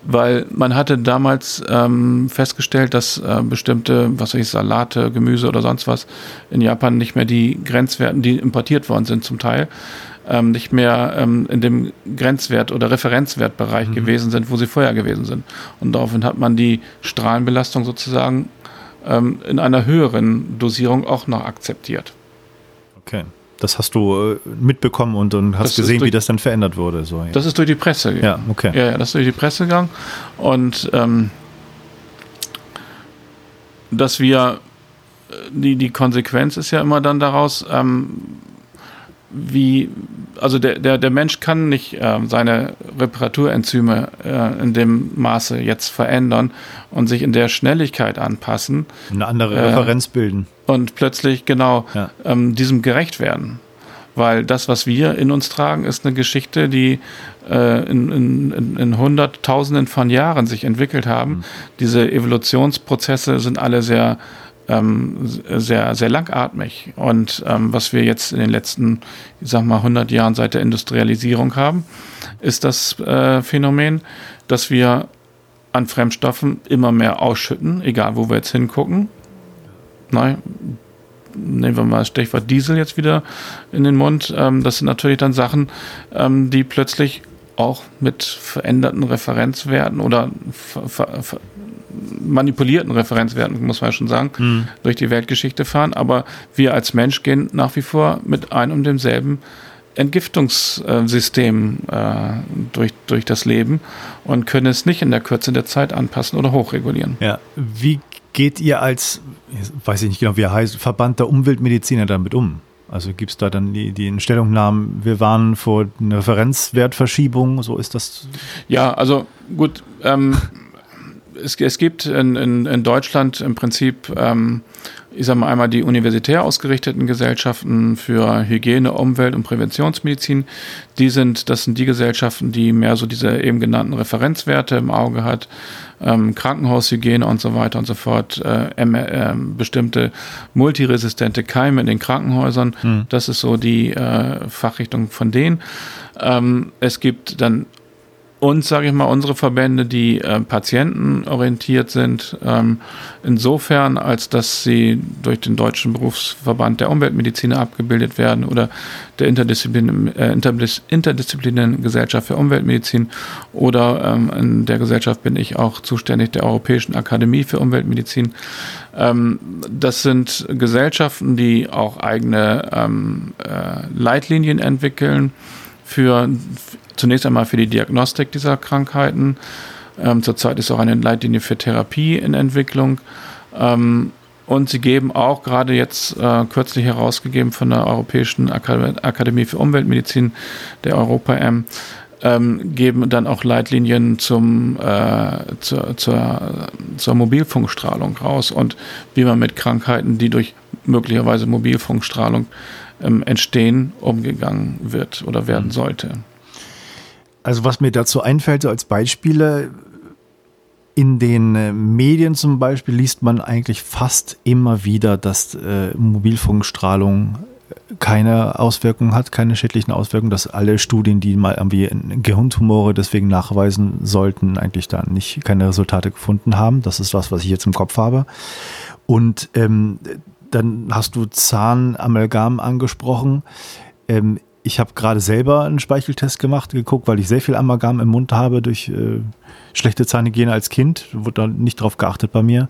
weil man hatte damals ähm, festgestellt, dass äh, bestimmte, was weiß ich, Salate, Gemüse oder sonst was in Japan nicht mehr die Grenzwerten, die importiert worden sind zum Teil, ähm, nicht mehr ähm, in dem Grenzwert- oder Referenzwertbereich mhm. gewesen sind, wo sie vorher gewesen sind. Und daraufhin hat man die Strahlenbelastung sozusagen ähm, in einer höheren Dosierung auch noch akzeptiert. Okay. Das hast du äh, mitbekommen und, und hast das gesehen, durch, wie das dann verändert wurde. So, ja. Das ist durch die Presse gegangen. Ja, okay. Ja, ja, das ist durch die Presse gegangen. Und ähm, dass wir, äh, die, die Konsequenz ist ja immer dann daraus, ähm, wie, also der, der, der Mensch kann nicht äh, seine Reparaturenzyme äh, in dem Maße jetzt verändern und sich in der Schnelligkeit anpassen. Eine andere äh, Referenz bilden. Und plötzlich genau ja. ähm, diesem gerecht werden. Weil das, was wir in uns tragen, ist eine Geschichte, die äh, in, in, in Hunderttausenden von Jahren sich entwickelt haben. Mhm. Diese Evolutionsprozesse sind alle sehr ähm, sehr, sehr langatmig. Und ähm, was wir jetzt in den letzten, ich sag mal, 100 Jahren seit der Industrialisierung haben, ist das äh, Phänomen, dass wir an Fremdstoffen immer mehr ausschütten, egal wo wir jetzt hingucken. Nein, nehmen wir mal das Stichwort Diesel jetzt wieder in den Mund. Ähm, das sind natürlich dann Sachen, ähm, die plötzlich auch mit veränderten Referenzwerten oder ver, ver, ver, manipulierten Referenzwerten, muss man ja schon sagen, mhm. durch die Weltgeschichte fahren. Aber wir als Mensch gehen nach wie vor mit einem und demselben Entgiftungssystem äh, durch, durch das Leben und können es nicht in der Kürze der Zeit anpassen oder hochregulieren. Ja, wie geht ihr als, weiß ich nicht genau, wie er heißt, Verband der Umweltmediziner damit um? Also gibt es da dann die, die Stellungnahmen, wir waren vor einer Referenzwertverschiebung, so ist das? Ja, also gut, ähm, es, es gibt in, in, in Deutschland im Prinzip, ähm, ich sage mal einmal die universitär ausgerichteten Gesellschaften für Hygiene, Umwelt und Präventionsmedizin. Die sind, das sind die Gesellschaften, die mehr so diese eben genannten Referenzwerte im Auge hat, ähm, Krankenhaushygiene und so weiter und so fort, äh, äh, bestimmte multiresistente Keime in den Krankenhäusern. Mhm. Das ist so die äh, Fachrichtung von denen. Ähm, es gibt dann und, sage ich mal, unsere Verbände, die äh, patientenorientiert sind, ähm, insofern, als dass sie durch den Deutschen Berufsverband der Umweltmediziner abgebildet werden oder der Interdisziplin äh, Interdisziplinären Gesellschaft für Umweltmedizin oder ähm, in der Gesellschaft bin ich auch zuständig der Europäischen Akademie für Umweltmedizin. Ähm, das sind Gesellschaften, die auch eigene ähm, äh, Leitlinien entwickeln für zunächst einmal für die Diagnostik dieser Krankheiten. Ähm, zurzeit ist auch eine Leitlinie für Therapie in Entwicklung. Ähm, und sie geben auch gerade jetzt äh, kürzlich herausgegeben von der Europäischen Akademie für Umweltmedizin, der Europa-M, ähm, geben dann auch Leitlinien zum, äh, zur, zur, zur Mobilfunkstrahlung raus und wie man mit Krankheiten, die durch möglicherweise Mobilfunkstrahlung ähm, entstehen, umgegangen wird oder werden mhm. sollte. Also was mir dazu einfällt, so als Beispiele, in den äh, Medien zum Beispiel liest man eigentlich fast immer wieder, dass äh, Mobilfunkstrahlung keine Auswirkungen hat, keine schädlichen Auswirkungen, dass alle Studien, die mal irgendwie Gehirntumore deswegen nachweisen sollten, eigentlich da nicht keine Resultate gefunden haben. Das ist was, was ich jetzt im Kopf habe. Und ähm, dann hast du Zahnamalgam angesprochen. Ähm, ich habe gerade selber einen Speicheltest gemacht, geguckt, weil ich sehr viel Amalgam im Mund habe durch äh, schlechte Zahnhygiene als Kind. Wurde da nicht drauf geachtet bei mir.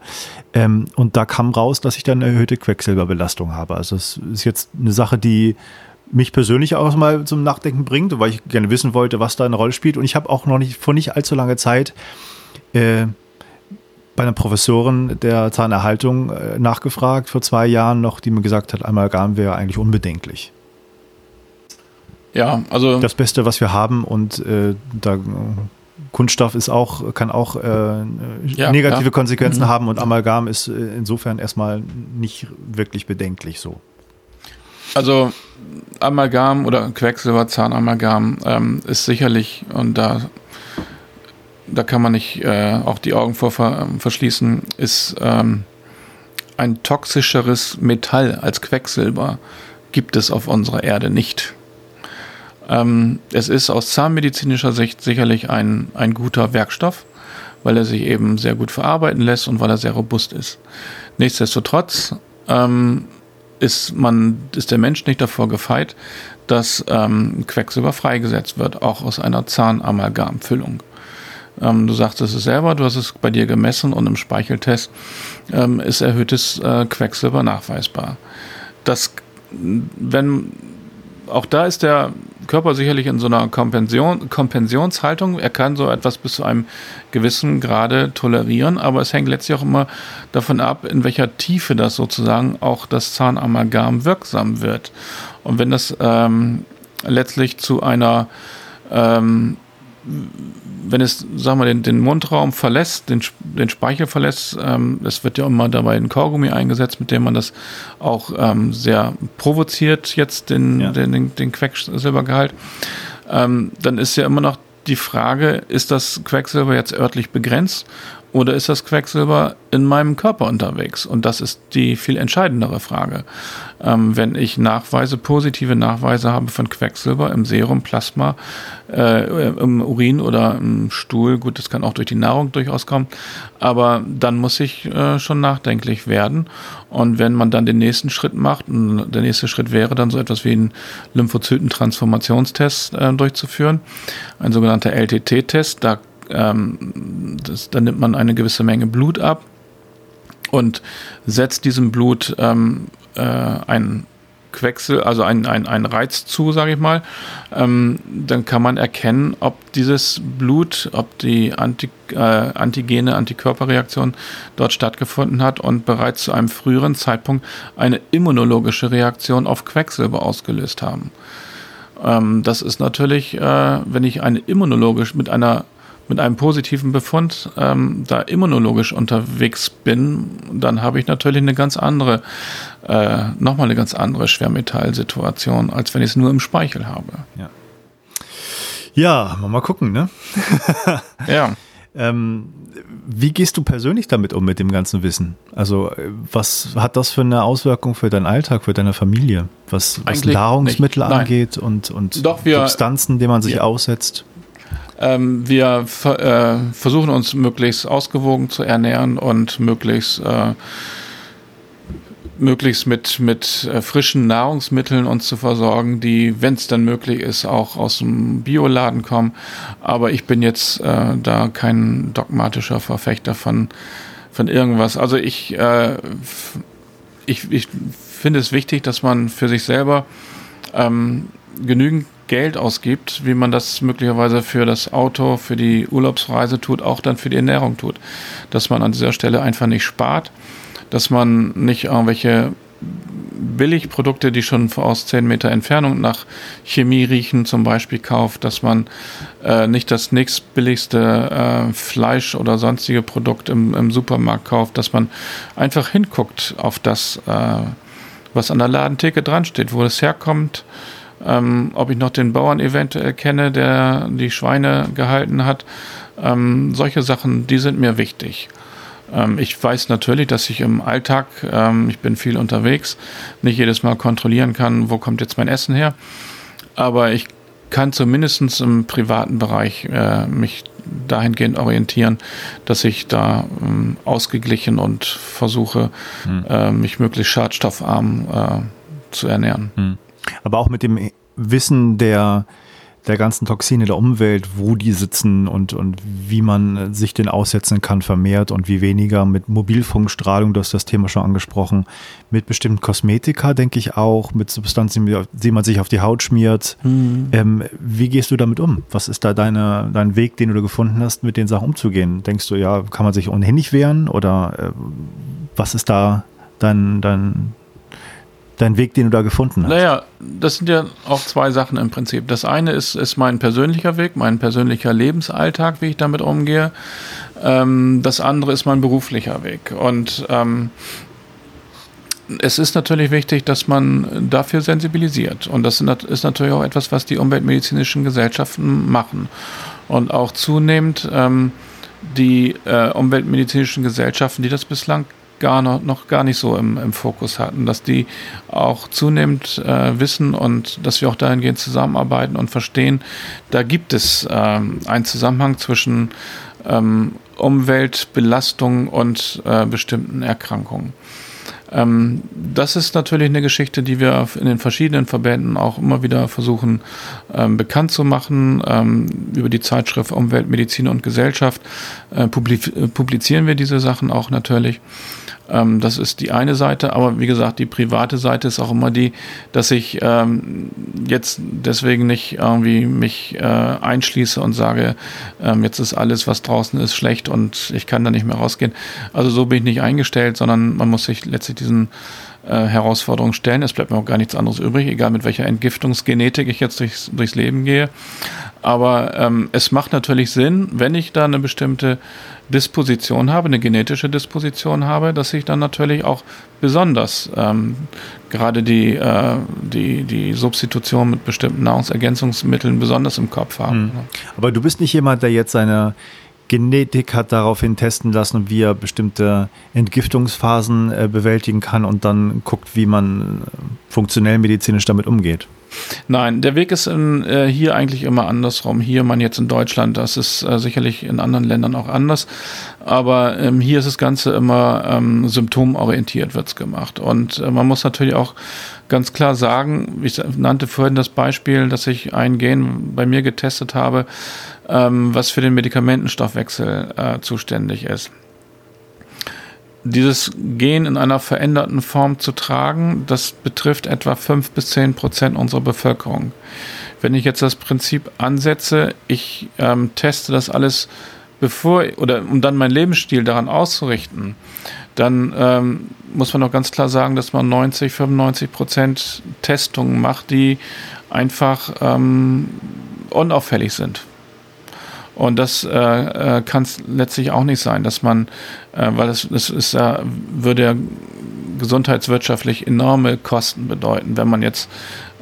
Ähm, und da kam raus, dass ich dann eine erhöhte Quecksilberbelastung habe. Also es ist jetzt eine Sache, die mich persönlich auch mal zum Nachdenken bringt, weil ich gerne wissen wollte, was da eine Rolle spielt. Und ich habe auch noch nicht vor nicht allzu langer Zeit äh, bei einer Professorin der Zahnerhaltung äh, nachgefragt, vor zwei Jahren noch, die mir gesagt hat, Amalgam wäre eigentlich unbedenklich. Ja, also. Das Beste, was wir haben und äh, da. Kunststoff ist auch, kann auch äh, ja, negative ja. Konsequenzen mhm. haben und Amalgam ist äh, insofern erstmal nicht wirklich bedenklich so. Also Amalgam oder Quecksilber, Zahnamalgam ähm, ist sicherlich, und da, da kann man nicht äh, auch die Augen vor verschließen, ist ähm, ein toxischeres Metall als Quecksilber gibt es auf unserer Erde nicht. Ähm, es ist aus zahnmedizinischer Sicht sicherlich ein, ein guter Werkstoff, weil er sich eben sehr gut verarbeiten lässt und weil er sehr robust ist. Nichtsdestotrotz ähm, ist, man, ist der Mensch nicht davor gefeit, dass ähm, Quecksilber freigesetzt wird, auch aus einer Zahnamalgamfüllung. Ähm, du sagtest es selber, du hast es bei dir gemessen und im Speicheltest ähm, ist erhöhtes äh, Quecksilber nachweisbar. Das, wenn auch da ist der Körper sicherlich in so einer Kompension, Kompensionshaltung. Er kann so etwas bis zu einem gewissen Grade tolerieren, aber es hängt letztlich auch immer davon ab, in welcher Tiefe das sozusagen auch das Zahnamalgam wirksam wird. Und wenn das ähm, letztlich zu einer ähm, wenn es, sagen wir, den, den Mundraum verlässt, den, den Speichel verlässt, ähm, es wird ja immer dabei ein Kaugummi eingesetzt, mit dem man das auch ähm, sehr provoziert, jetzt den, ja. den, den, den Quecksilbergehalt, ähm, dann ist ja immer noch die Frage, ist das Quecksilber jetzt örtlich begrenzt oder ist das Quecksilber in meinem Körper unterwegs? Und das ist die viel entscheidendere Frage. Ähm, wenn ich Nachweise, positive Nachweise habe von Quecksilber im Serum, Plasma, äh, im Urin oder im Stuhl, gut, das kann auch durch die Nahrung durchaus kommen, aber dann muss ich äh, schon nachdenklich werden. Und wenn man dann den nächsten Schritt macht, und der nächste Schritt wäre dann so etwas wie einen Lymphozytentransformationstest äh, durchzuführen, ein sogenannter LTT-Test, da ähm, das, da nimmt man eine gewisse Menge Blut ab und setzt diesem Blut ähm, äh, ein Quecksel, also ein, ein, ein Reiz zu, sage ich mal, ähm, dann kann man erkennen, ob dieses Blut, ob die Anti, äh, Antigene, Antikörperreaktion dort stattgefunden hat und bereits zu einem früheren Zeitpunkt eine immunologische Reaktion auf Quecksilber ausgelöst haben. Ähm, das ist natürlich, äh, wenn ich eine immunologisch mit einer mit einem positiven Befund ähm, da immunologisch unterwegs bin, dann habe ich natürlich eine ganz andere, äh, nochmal eine ganz andere Schwermetallsituation, als wenn ich es nur im Speichel habe. Ja, ja mal gucken, ne? ja. Ähm, wie gehst du persönlich damit um mit dem ganzen Wissen? Also was hat das für eine Auswirkung für deinen Alltag, für deine Familie, was, was Nahrungsmittel angeht und, und Doch, wir, Substanzen, denen man sich ja. aussetzt? Ähm, wir äh, versuchen uns möglichst ausgewogen zu ernähren und möglichst äh, möglichst mit, mit äh, frischen Nahrungsmitteln uns zu versorgen, die, wenn es dann möglich ist, auch aus dem Bioladen kommen. Aber ich bin jetzt äh, da kein dogmatischer Verfechter von, von irgendwas. Also ich, äh, ich, ich finde es wichtig, dass man für sich selber ähm, genügend Geld ausgibt, wie man das möglicherweise für das Auto, für die Urlaubsreise tut, auch dann für die Ernährung tut. Dass man an dieser Stelle einfach nicht spart, dass man nicht irgendwelche Billigprodukte, die schon aus 10 Meter Entfernung nach Chemie riechen, zum Beispiel kauft, dass man äh, nicht das nächstbilligste äh, Fleisch oder sonstige Produkt im, im, Supermarkt kauft, dass man einfach hinguckt auf das, äh, was an der Ladentheke dran steht, wo es herkommt, ähm, ob ich noch den Bauern eventuell kenne, der die Schweine gehalten hat. Ähm, solche Sachen, die sind mir wichtig. Ähm, ich weiß natürlich, dass ich im Alltag, ähm, ich bin viel unterwegs, nicht jedes Mal kontrollieren kann, wo kommt jetzt mein Essen her. Aber ich kann zumindest im privaten Bereich äh, mich dahingehend orientieren, dass ich da ähm, ausgeglichen und versuche, hm. äh, mich möglichst schadstoffarm äh, zu ernähren. Hm aber auch mit dem Wissen der, der ganzen Toxine der Umwelt, wo die sitzen und, und wie man sich den aussetzen kann, vermehrt und wie weniger mit Mobilfunkstrahlung, du hast das Thema schon angesprochen, mit bestimmten Kosmetika, denke ich auch, mit Substanzen, die man sich auf die Haut schmiert. Mhm. Ähm, wie gehst du damit um? Was ist da deine, dein Weg, den du gefunden hast, mit den Sachen umzugehen? Denkst du, ja, kann man sich ohnehin nicht wehren oder äh, was ist da dein, dein, dein Weg, den du da gefunden hast? Naja, das sind ja auch zwei Sachen im Prinzip. Das eine ist, ist mein persönlicher Weg, mein persönlicher Lebensalltag, wie ich damit umgehe. Ähm, das andere ist mein beruflicher Weg. Und ähm, es ist natürlich wichtig, dass man dafür sensibilisiert. Und das ist natürlich auch etwas, was die umweltmedizinischen Gesellschaften machen. Und auch zunehmend ähm, die äh, umweltmedizinischen Gesellschaften, die das bislang gar noch, noch gar nicht so im, im Fokus hatten, dass die auch zunehmend äh, wissen und dass wir auch dahingehend zusammenarbeiten und verstehen, da gibt es ähm, einen Zusammenhang zwischen ähm, Umweltbelastung und äh, bestimmten Erkrankungen. Ähm, das ist natürlich eine Geschichte, die wir in den verschiedenen Verbänden auch immer wieder versuchen ähm, bekannt zu machen. Ähm, über die Zeitschrift Umweltmedizin und Gesellschaft äh, publizieren wir diese Sachen auch natürlich. Ähm, das ist die eine Seite, aber wie gesagt, die private Seite ist auch immer die, dass ich ähm, jetzt deswegen nicht irgendwie mich äh, einschließe und sage, ähm, jetzt ist alles, was draußen ist, schlecht und ich kann da nicht mehr rausgehen. Also so bin ich nicht eingestellt, sondern man muss sich letztlich diesen äh, Herausforderungen stellen. Es bleibt mir auch gar nichts anderes übrig, egal mit welcher Entgiftungsgenetik ich jetzt durchs, durchs Leben gehe. Aber ähm, es macht natürlich Sinn, wenn ich da eine bestimmte Disposition habe, eine genetische Disposition habe, dass ich dann natürlich auch besonders ähm, gerade die, äh, die, die Substitution mit bestimmten Nahrungsergänzungsmitteln besonders im Kopf habe. Mhm. Aber du bist nicht jemand, der jetzt seine Genetik hat daraufhin testen lassen, wie er bestimmte Entgiftungsphasen äh, bewältigen kann und dann guckt, wie man äh, funktionell medizinisch damit umgeht. Nein, der Weg ist in, äh, hier eigentlich immer andersrum. Hier man jetzt in Deutschland, das ist äh, sicherlich in anderen Ländern auch anders, aber ähm, hier ist das Ganze immer ähm, symptomorientiert wird's gemacht. Und äh, man muss natürlich auch ganz klar sagen, ich nannte vorhin das Beispiel, dass ich ein Gen bei mir getestet habe, ähm, was für den Medikamentenstoffwechsel äh, zuständig ist dieses Gen in einer veränderten Form zu tragen, das betrifft etwa fünf bis zehn Prozent unserer Bevölkerung. Wenn ich jetzt das Prinzip ansetze, ich ähm, teste das alles bevor oder um dann meinen Lebensstil daran auszurichten, dann ähm, muss man doch ganz klar sagen, dass man 90, 95 Prozent Testungen macht, die einfach ähm, unauffällig sind. Und das äh, äh kann es letztlich auch nicht sein, dass man, äh, weil es, es ist, äh, würde ja gesundheitswirtschaftlich enorme Kosten bedeuten, wenn man jetzt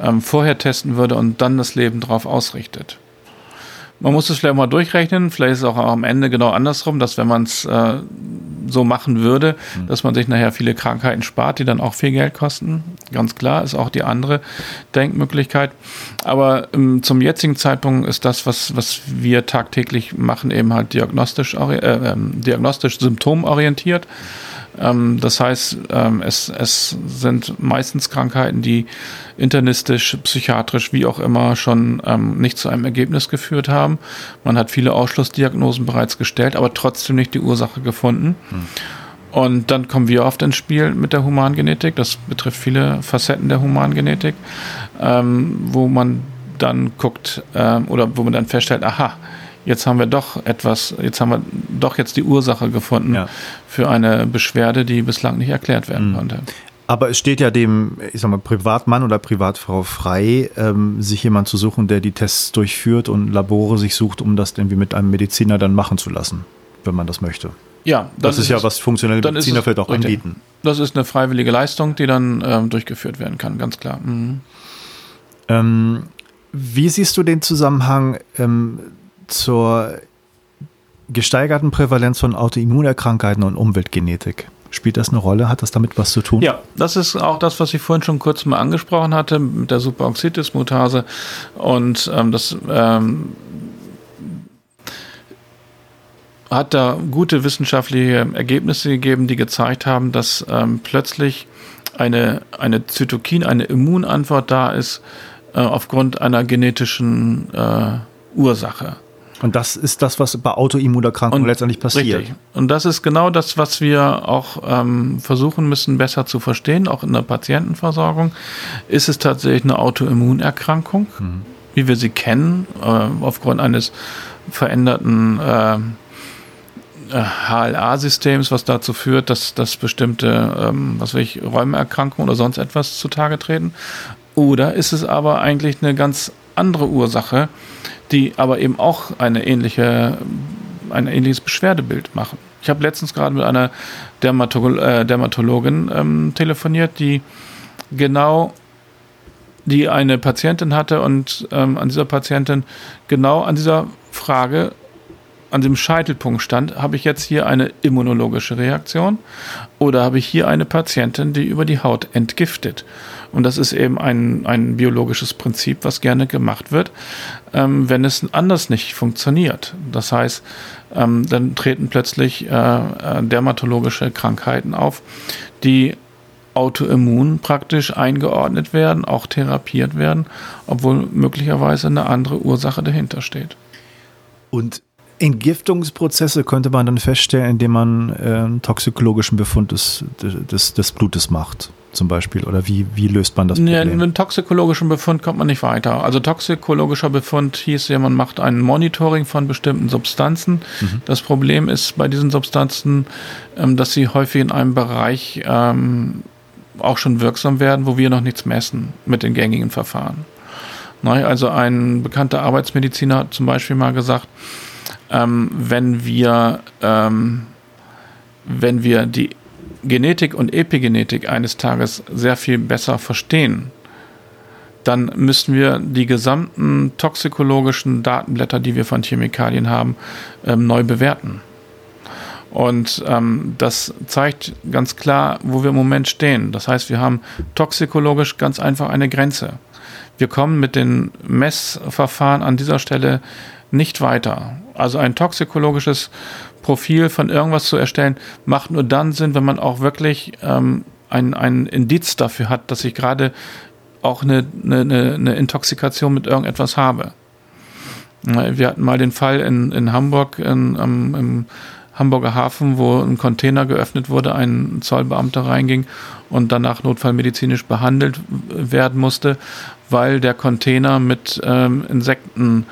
ähm, vorher testen würde und dann das Leben darauf ausrichtet. Man muss es vielleicht mal durchrechnen, vielleicht ist es auch am Ende genau andersrum, dass wenn man es äh, so machen würde, mhm. dass man sich nachher viele Krankheiten spart, die dann auch viel Geld kosten. Ganz klar, ist auch die andere Denkmöglichkeit. Aber ähm, zum jetzigen Zeitpunkt ist das, was, was wir tagtäglich machen, eben halt diagnostisch, äh, äh, diagnostisch symptomorientiert. Ähm, das heißt, ähm, es, es sind meistens Krankheiten, die internistisch, psychiatrisch, wie auch immer, schon ähm, nicht zu einem Ergebnis geführt haben. Man hat viele Ausschlussdiagnosen bereits gestellt, aber trotzdem nicht die Ursache gefunden. Hm. Und dann kommen wir oft ins Spiel mit der Humangenetik. Das betrifft viele Facetten der Humangenetik, ähm, wo man dann guckt ähm, oder wo man dann feststellt, aha, jetzt haben wir doch etwas, jetzt haben wir doch jetzt die Ursache gefunden ja. für eine Beschwerde, die bislang nicht erklärt werden mhm. konnte. Aber es steht ja dem, ich sag mal, Privatmann oder Privatfrau frei, ähm, sich jemand zu suchen, der die Tests durchführt und Labore sich sucht, um das irgendwie mit einem Mediziner dann machen zu lassen, wenn man das möchte. Ja, das ist, ist ja was funktionelle Mediziner vielleicht auch richtig. anbieten. Das ist eine freiwillige Leistung, die dann ähm, durchgeführt werden kann, ganz klar. Mhm. Ähm, wie siehst du den Zusammenhang ähm, zur gesteigerten Prävalenz von Autoimmunerkrankheiten und Umweltgenetik. Spielt das eine Rolle? Hat das damit was zu tun? Ja, das ist auch das, was ich vorhin schon kurz mal angesprochen hatte mit der Superoxidismutase. Und ähm, das ähm, hat da gute wissenschaftliche Ergebnisse gegeben, die gezeigt haben, dass ähm, plötzlich eine, eine Zytokin, eine Immunantwort da ist äh, aufgrund einer genetischen äh, Ursache. Und das ist das, was bei Autoimmunerkrankungen letztendlich passiert. Richtig. Und das ist genau das, was wir auch ähm, versuchen müssen, besser zu verstehen, auch in der Patientenversorgung. Ist es tatsächlich eine Autoimmunerkrankung, mhm. wie wir sie kennen, äh, aufgrund eines veränderten äh, HLA-Systems, was dazu führt, dass, dass bestimmte, ähm, was weiß ich, Räumerkrankungen oder sonst etwas zutage treten? Oder ist es aber eigentlich eine ganz andere Ursache, die aber eben auch eine ähnliche, ein ähnliches Beschwerdebild machen. Ich habe letztens gerade mit einer Dermatolo äh, Dermatologin ähm, telefoniert, die genau die eine Patientin hatte und ähm, an dieser Patientin genau an dieser Frage an dem Scheitelpunkt stand, habe ich jetzt hier eine immunologische Reaktion oder habe ich hier eine Patientin, die über die Haut entgiftet? Und das ist eben ein, ein biologisches Prinzip, was gerne gemacht wird, ähm, wenn es anders nicht funktioniert. Das heißt, ähm, dann treten plötzlich äh, äh dermatologische Krankheiten auf, die autoimmun praktisch eingeordnet werden, auch therapiert werden, obwohl möglicherweise eine andere Ursache dahinter steht. Und Entgiftungsprozesse könnte man dann feststellen, indem man äh, einen toxikologischen Befund des, des, des Blutes macht, zum Beispiel? Oder wie, wie löst man das Problem? Ja, mit einem toxikologischen Befund kommt man nicht weiter. Also toxikologischer Befund hieß ja, man macht ein Monitoring von bestimmten Substanzen. Mhm. Das Problem ist bei diesen Substanzen, ähm, dass sie häufig in einem Bereich ähm, auch schon wirksam werden, wo wir noch nichts messen mit den gängigen Verfahren. Also ein bekannter Arbeitsmediziner hat zum Beispiel mal gesagt, ähm, wenn wir, wenn wir die Genetik und Epigenetik eines Tages sehr viel besser verstehen, dann müssten wir die gesamten toxikologischen Datenblätter, die wir von Chemikalien haben, ähm, neu bewerten. Und ähm, das zeigt ganz klar, wo wir im Moment stehen. Das heißt, wir haben toxikologisch ganz einfach eine Grenze. Wir kommen mit den Messverfahren an dieser Stelle nicht weiter. Also ein toxikologisches Profil von irgendwas zu erstellen, macht nur dann Sinn, wenn man auch wirklich ähm, ein, ein Indiz dafür hat, dass ich gerade auch eine, eine, eine Intoxikation mit irgendetwas habe. Wir hatten mal den Fall in, in Hamburg, in, um, im Hamburger Hafen, wo ein Container geöffnet wurde, ein Zollbeamter reinging und danach notfallmedizinisch behandelt werden musste, weil der Container mit ähm, Insekten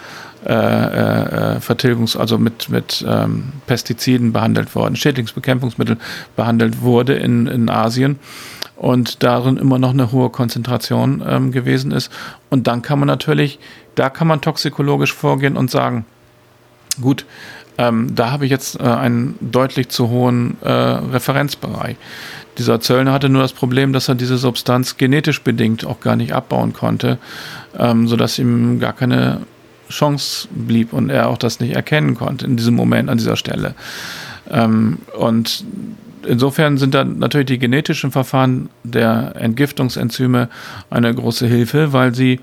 äh, äh, Vertilgungs-, also mit, mit ähm, Pestiziden behandelt worden, Schädlingsbekämpfungsmittel behandelt wurde in, in Asien und darin immer noch eine hohe Konzentration ähm, gewesen ist. Und dann kann man natürlich, da kann man toxikologisch vorgehen und sagen, gut, ähm, da habe ich jetzt äh, einen deutlich zu hohen äh, Referenzbereich. Dieser Zöllner hatte nur das Problem, dass er diese Substanz genetisch bedingt auch gar nicht abbauen konnte, ähm, sodass ihm gar keine Chance blieb und er auch das nicht erkennen konnte in diesem Moment an dieser Stelle. Ähm, und insofern sind da natürlich die genetischen Verfahren der Entgiftungsenzyme eine große Hilfe, weil sie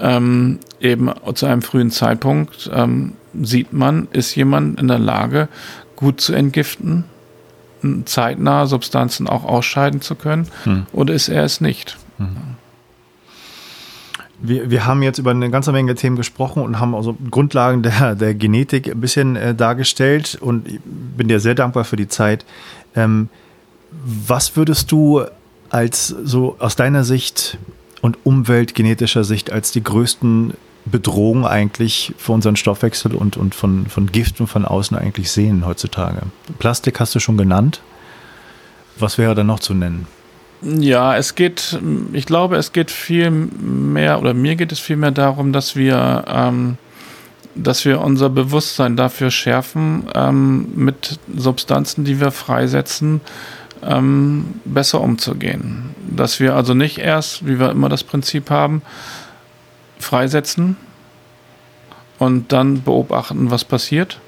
ähm, eben zu einem frühen Zeitpunkt ähm, sieht man, ist jemand in der Lage, gut zu entgiften, zeitnah Substanzen auch ausscheiden zu können, hm. oder ist er es nicht? Hm. Wir, wir haben jetzt über eine ganze Menge Themen gesprochen und haben also Grundlagen der, der Genetik ein bisschen äh, dargestellt und ich bin dir sehr dankbar für die Zeit. Ähm, was würdest du als so aus deiner Sicht und umweltgenetischer Sicht als die größten Bedrohungen eigentlich für unseren Stoffwechsel und, und von, von Giften von außen eigentlich sehen heutzutage? Plastik hast du schon genannt. Was wäre da noch zu nennen? Ja, es geht, ich glaube, es geht viel mehr, oder mir geht es viel mehr darum, dass wir, ähm, dass wir unser Bewusstsein dafür schärfen, ähm, mit Substanzen, die wir freisetzen, ähm, besser umzugehen. Dass wir also nicht erst, wie wir immer das Prinzip haben, freisetzen und dann beobachten, was passiert,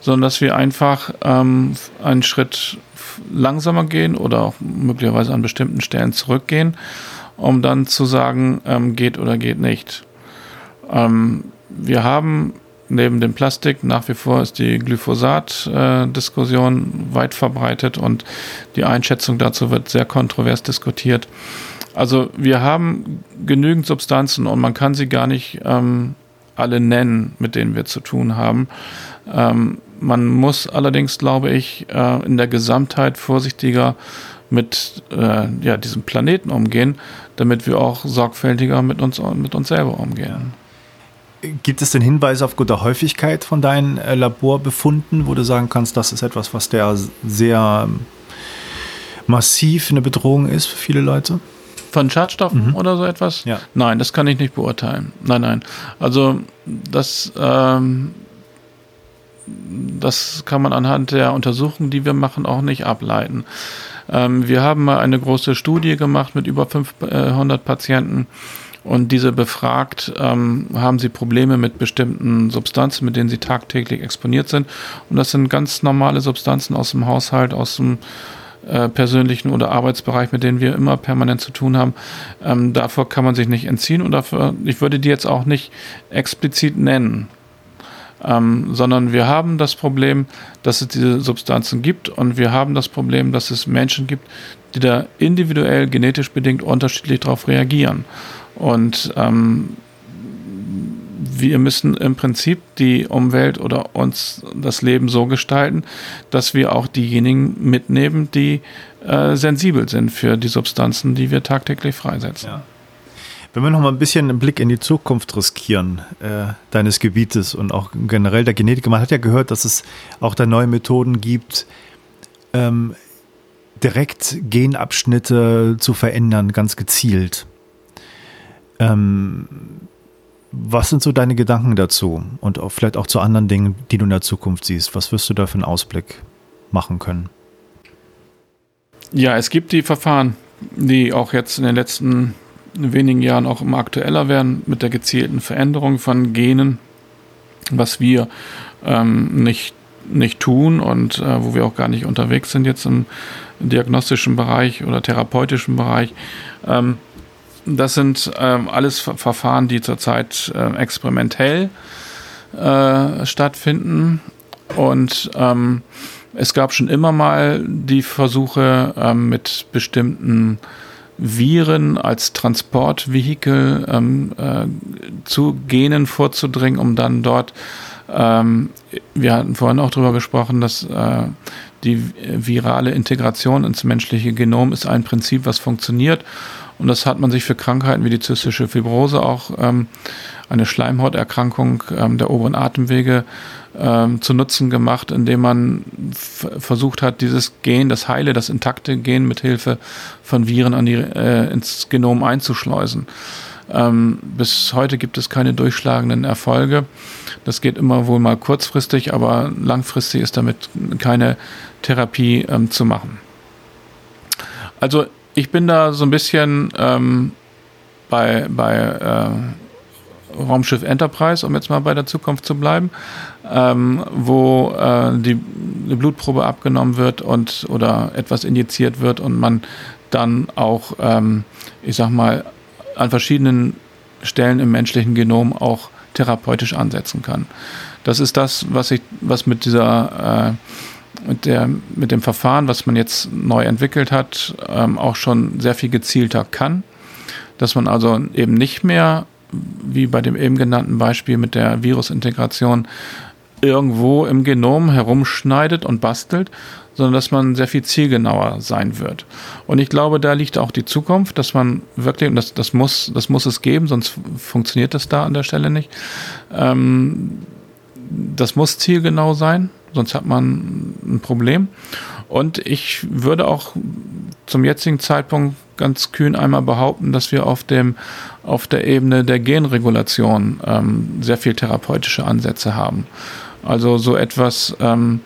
sondern dass wir einfach ähm, einen Schritt langsamer gehen oder auch möglicherweise an bestimmten Stellen zurückgehen, um dann zu sagen, ähm, geht oder geht nicht. Ähm, wir haben neben dem Plastik nach wie vor ist die Glyphosat-Diskussion äh, weit verbreitet und die Einschätzung dazu wird sehr kontrovers diskutiert. Also wir haben genügend Substanzen und man kann sie gar nicht ähm, alle nennen, mit denen wir zu tun haben. Ähm, man muss allerdings, glaube ich, äh, in der Gesamtheit vorsichtiger mit äh, ja, diesem Planeten umgehen, damit wir auch sorgfältiger mit uns, mit uns selber umgehen. Gibt es denn Hinweise auf gute Häufigkeit von deinen äh, Laborbefunden, wo du sagen kannst, das ist etwas, was der sehr massiv eine Bedrohung ist für viele Leute? Von Schadstoffen mhm. oder so etwas? Ja. Nein, das kann ich nicht beurteilen. Nein, nein. Also das, ähm, das kann man anhand der Untersuchungen, die wir machen, auch nicht ableiten. Ähm, wir haben mal eine große Studie gemacht mit über 500 äh, Patienten und diese befragt, ähm, haben sie Probleme mit bestimmten Substanzen, mit denen sie tagtäglich exponiert sind. Und das sind ganz normale Substanzen aus dem Haushalt, aus dem äh, persönlichen oder Arbeitsbereich, mit denen wir immer permanent zu tun haben. Ähm, davor kann man sich nicht entziehen und dafür, ich würde die jetzt auch nicht explizit nennen. Ähm, sondern wir haben das Problem, dass es diese Substanzen gibt und wir haben das Problem, dass es Menschen gibt, die da individuell genetisch bedingt unterschiedlich darauf reagieren. Und ähm, wir müssen im Prinzip die Umwelt oder uns das Leben so gestalten, dass wir auch diejenigen mitnehmen, die äh, sensibel sind für die Substanzen, die wir tagtäglich freisetzen. Ja. Wenn wir noch mal ein bisschen einen Blick in die Zukunft riskieren, äh, deines Gebietes und auch generell der Genetik, man hat ja gehört, dass es auch da neue Methoden gibt, ähm, direkt Genabschnitte zu verändern, ganz gezielt. Ähm, was sind so deine Gedanken dazu und auch vielleicht auch zu anderen Dingen, die du in der Zukunft siehst? Was wirst du da für einen Ausblick machen können? Ja, es gibt die Verfahren, die auch jetzt in den letzten wenigen Jahren auch immer aktueller werden mit der gezielten Veränderung von Genen, was wir ähm, nicht, nicht tun und äh, wo wir auch gar nicht unterwegs sind jetzt im diagnostischen Bereich oder therapeutischen Bereich. Ähm, das sind ähm, alles Verfahren, die zurzeit äh, experimentell äh, stattfinden. Und ähm, es gab schon immer mal die Versuche ähm, mit bestimmten Viren als Transportvehikel ähm, äh, zu Genen vorzudringen, um dann dort, ähm, wir hatten vorhin auch darüber gesprochen, dass äh, die virale Integration ins menschliche Genom ist ein Prinzip, was funktioniert und das hat man sich für Krankheiten wie die zystische Fibrose auch ähm, eine Schleimhauterkrankung ähm, der oberen Atemwege ähm, zu Nutzen gemacht, indem man versucht hat, dieses Gen, das heile, das intakte Gen mit Hilfe von Viren an die, äh, ins Genom einzuschleusen. Ähm, bis heute gibt es keine durchschlagenden Erfolge. Das geht immer wohl mal kurzfristig, aber langfristig ist damit keine Therapie ähm, zu machen. Also ich bin da so ein bisschen ähm, bei, bei äh, Raumschiff Enterprise, um jetzt mal bei der Zukunft zu bleiben, ähm, wo äh, die, die, Blutprobe abgenommen wird und oder etwas injiziert wird und man dann auch, ähm, ich sag mal, an verschiedenen Stellen im menschlichen Genom auch therapeutisch ansetzen kann. Das ist das, was ich, was mit dieser äh, mit, der, mit dem Verfahren, was man jetzt neu entwickelt hat, ähm, auch schon sehr viel gezielter kann. Dass man also eben nicht mehr, wie bei dem eben genannten Beispiel mit der Virusintegration, irgendwo im Genom herumschneidet und bastelt, sondern dass man sehr viel zielgenauer sein wird. Und ich glaube, da liegt auch die Zukunft, dass man wirklich, und das, das, muss, das muss es geben, sonst funktioniert das da an der Stelle nicht. Ähm, das muss zielgenau sein, sonst hat man ein Problem. Und ich würde auch zum jetzigen Zeitpunkt ganz kühn einmal behaupten, dass wir auf dem auf der Ebene der Genregulation ähm, sehr viel therapeutische Ansätze haben. Also so etwas ähm,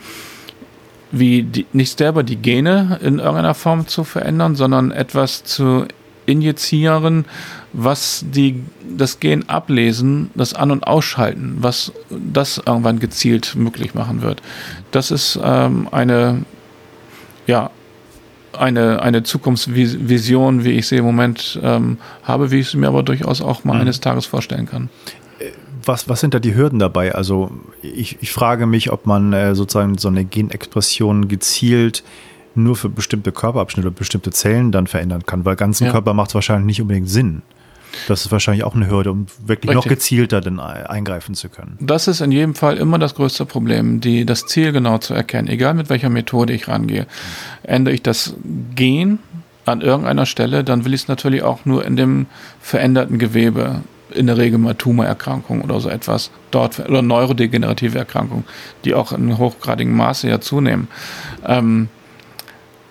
wie die, nicht selber die Gene in irgendeiner Form zu verändern, sondern etwas zu injizieren, was die, das Gen ablesen, das An- und Ausschalten, was das irgendwann gezielt möglich machen wird. Das ist ähm, eine, ja, eine, eine Zukunftsvision, wie ich sie im Moment ähm, habe, wie ich sie mir aber durchaus auch mal mhm. eines Tages vorstellen kann. Was, was sind da die Hürden dabei? Also ich, ich frage mich, ob man äh, sozusagen so eine Genexpression gezielt nur für bestimmte Körperabschnitte, bestimmte Zellen dann verändern kann, weil ganzen ja. Körper macht es wahrscheinlich nicht unbedingt Sinn. Das ist wahrscheinlich auch eine Hürde, um wirklich Richtig. noch gezielter dann eingreifen zu können. Das ist in jedem Fall immer das größte Problem, die, das Ziel genau zu erkennen. Egal mit welcher Methode ich rangehe. Ändere ich das Gen an irgendeiner Stelle, dann will ich es natürlich auch nur in dem veränderten Gewebe in der Regel mal Tumorerkrankungen oder so etwas dort oder neurodegenerative Erkrankungen, die auch in hochgradigem Maße ja zunehmen. Ähm,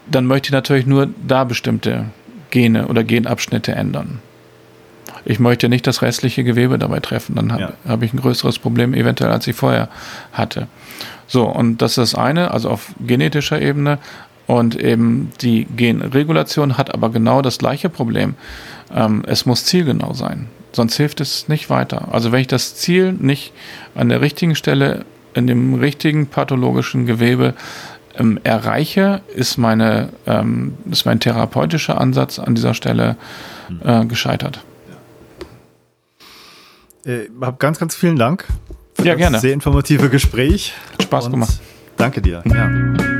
dann möchte ich natürlich nur da bestimmte Gene oder Genabschnitte ändern. Ich möchte nicht das restliche Gewebe dabei treffen, dann habe ja. hab ich ein größeres Problem eventuell, als ich vorher hatte. So, und das ist das eine, also auf genetischer Ebene. Und eben die Genregulation hat aber genau das gleiche Problem. Ähm, es muss zielgenau sein, sonst hilft es nicht weiter. Also wenn ich das Ziel nicht an der richtigen Stelle, in dem richtigen pathologischen Gewebe ähm, erreiche, ist, meine, ähm, ist mein therapeutischer Ansatz an dieser Stelle äh, gescheitert. Äh, hab ganz, ganz vielen Dank für ja, das gerne. sehr informative Gespräch. Spaß gemacht. Danke dir. Ja.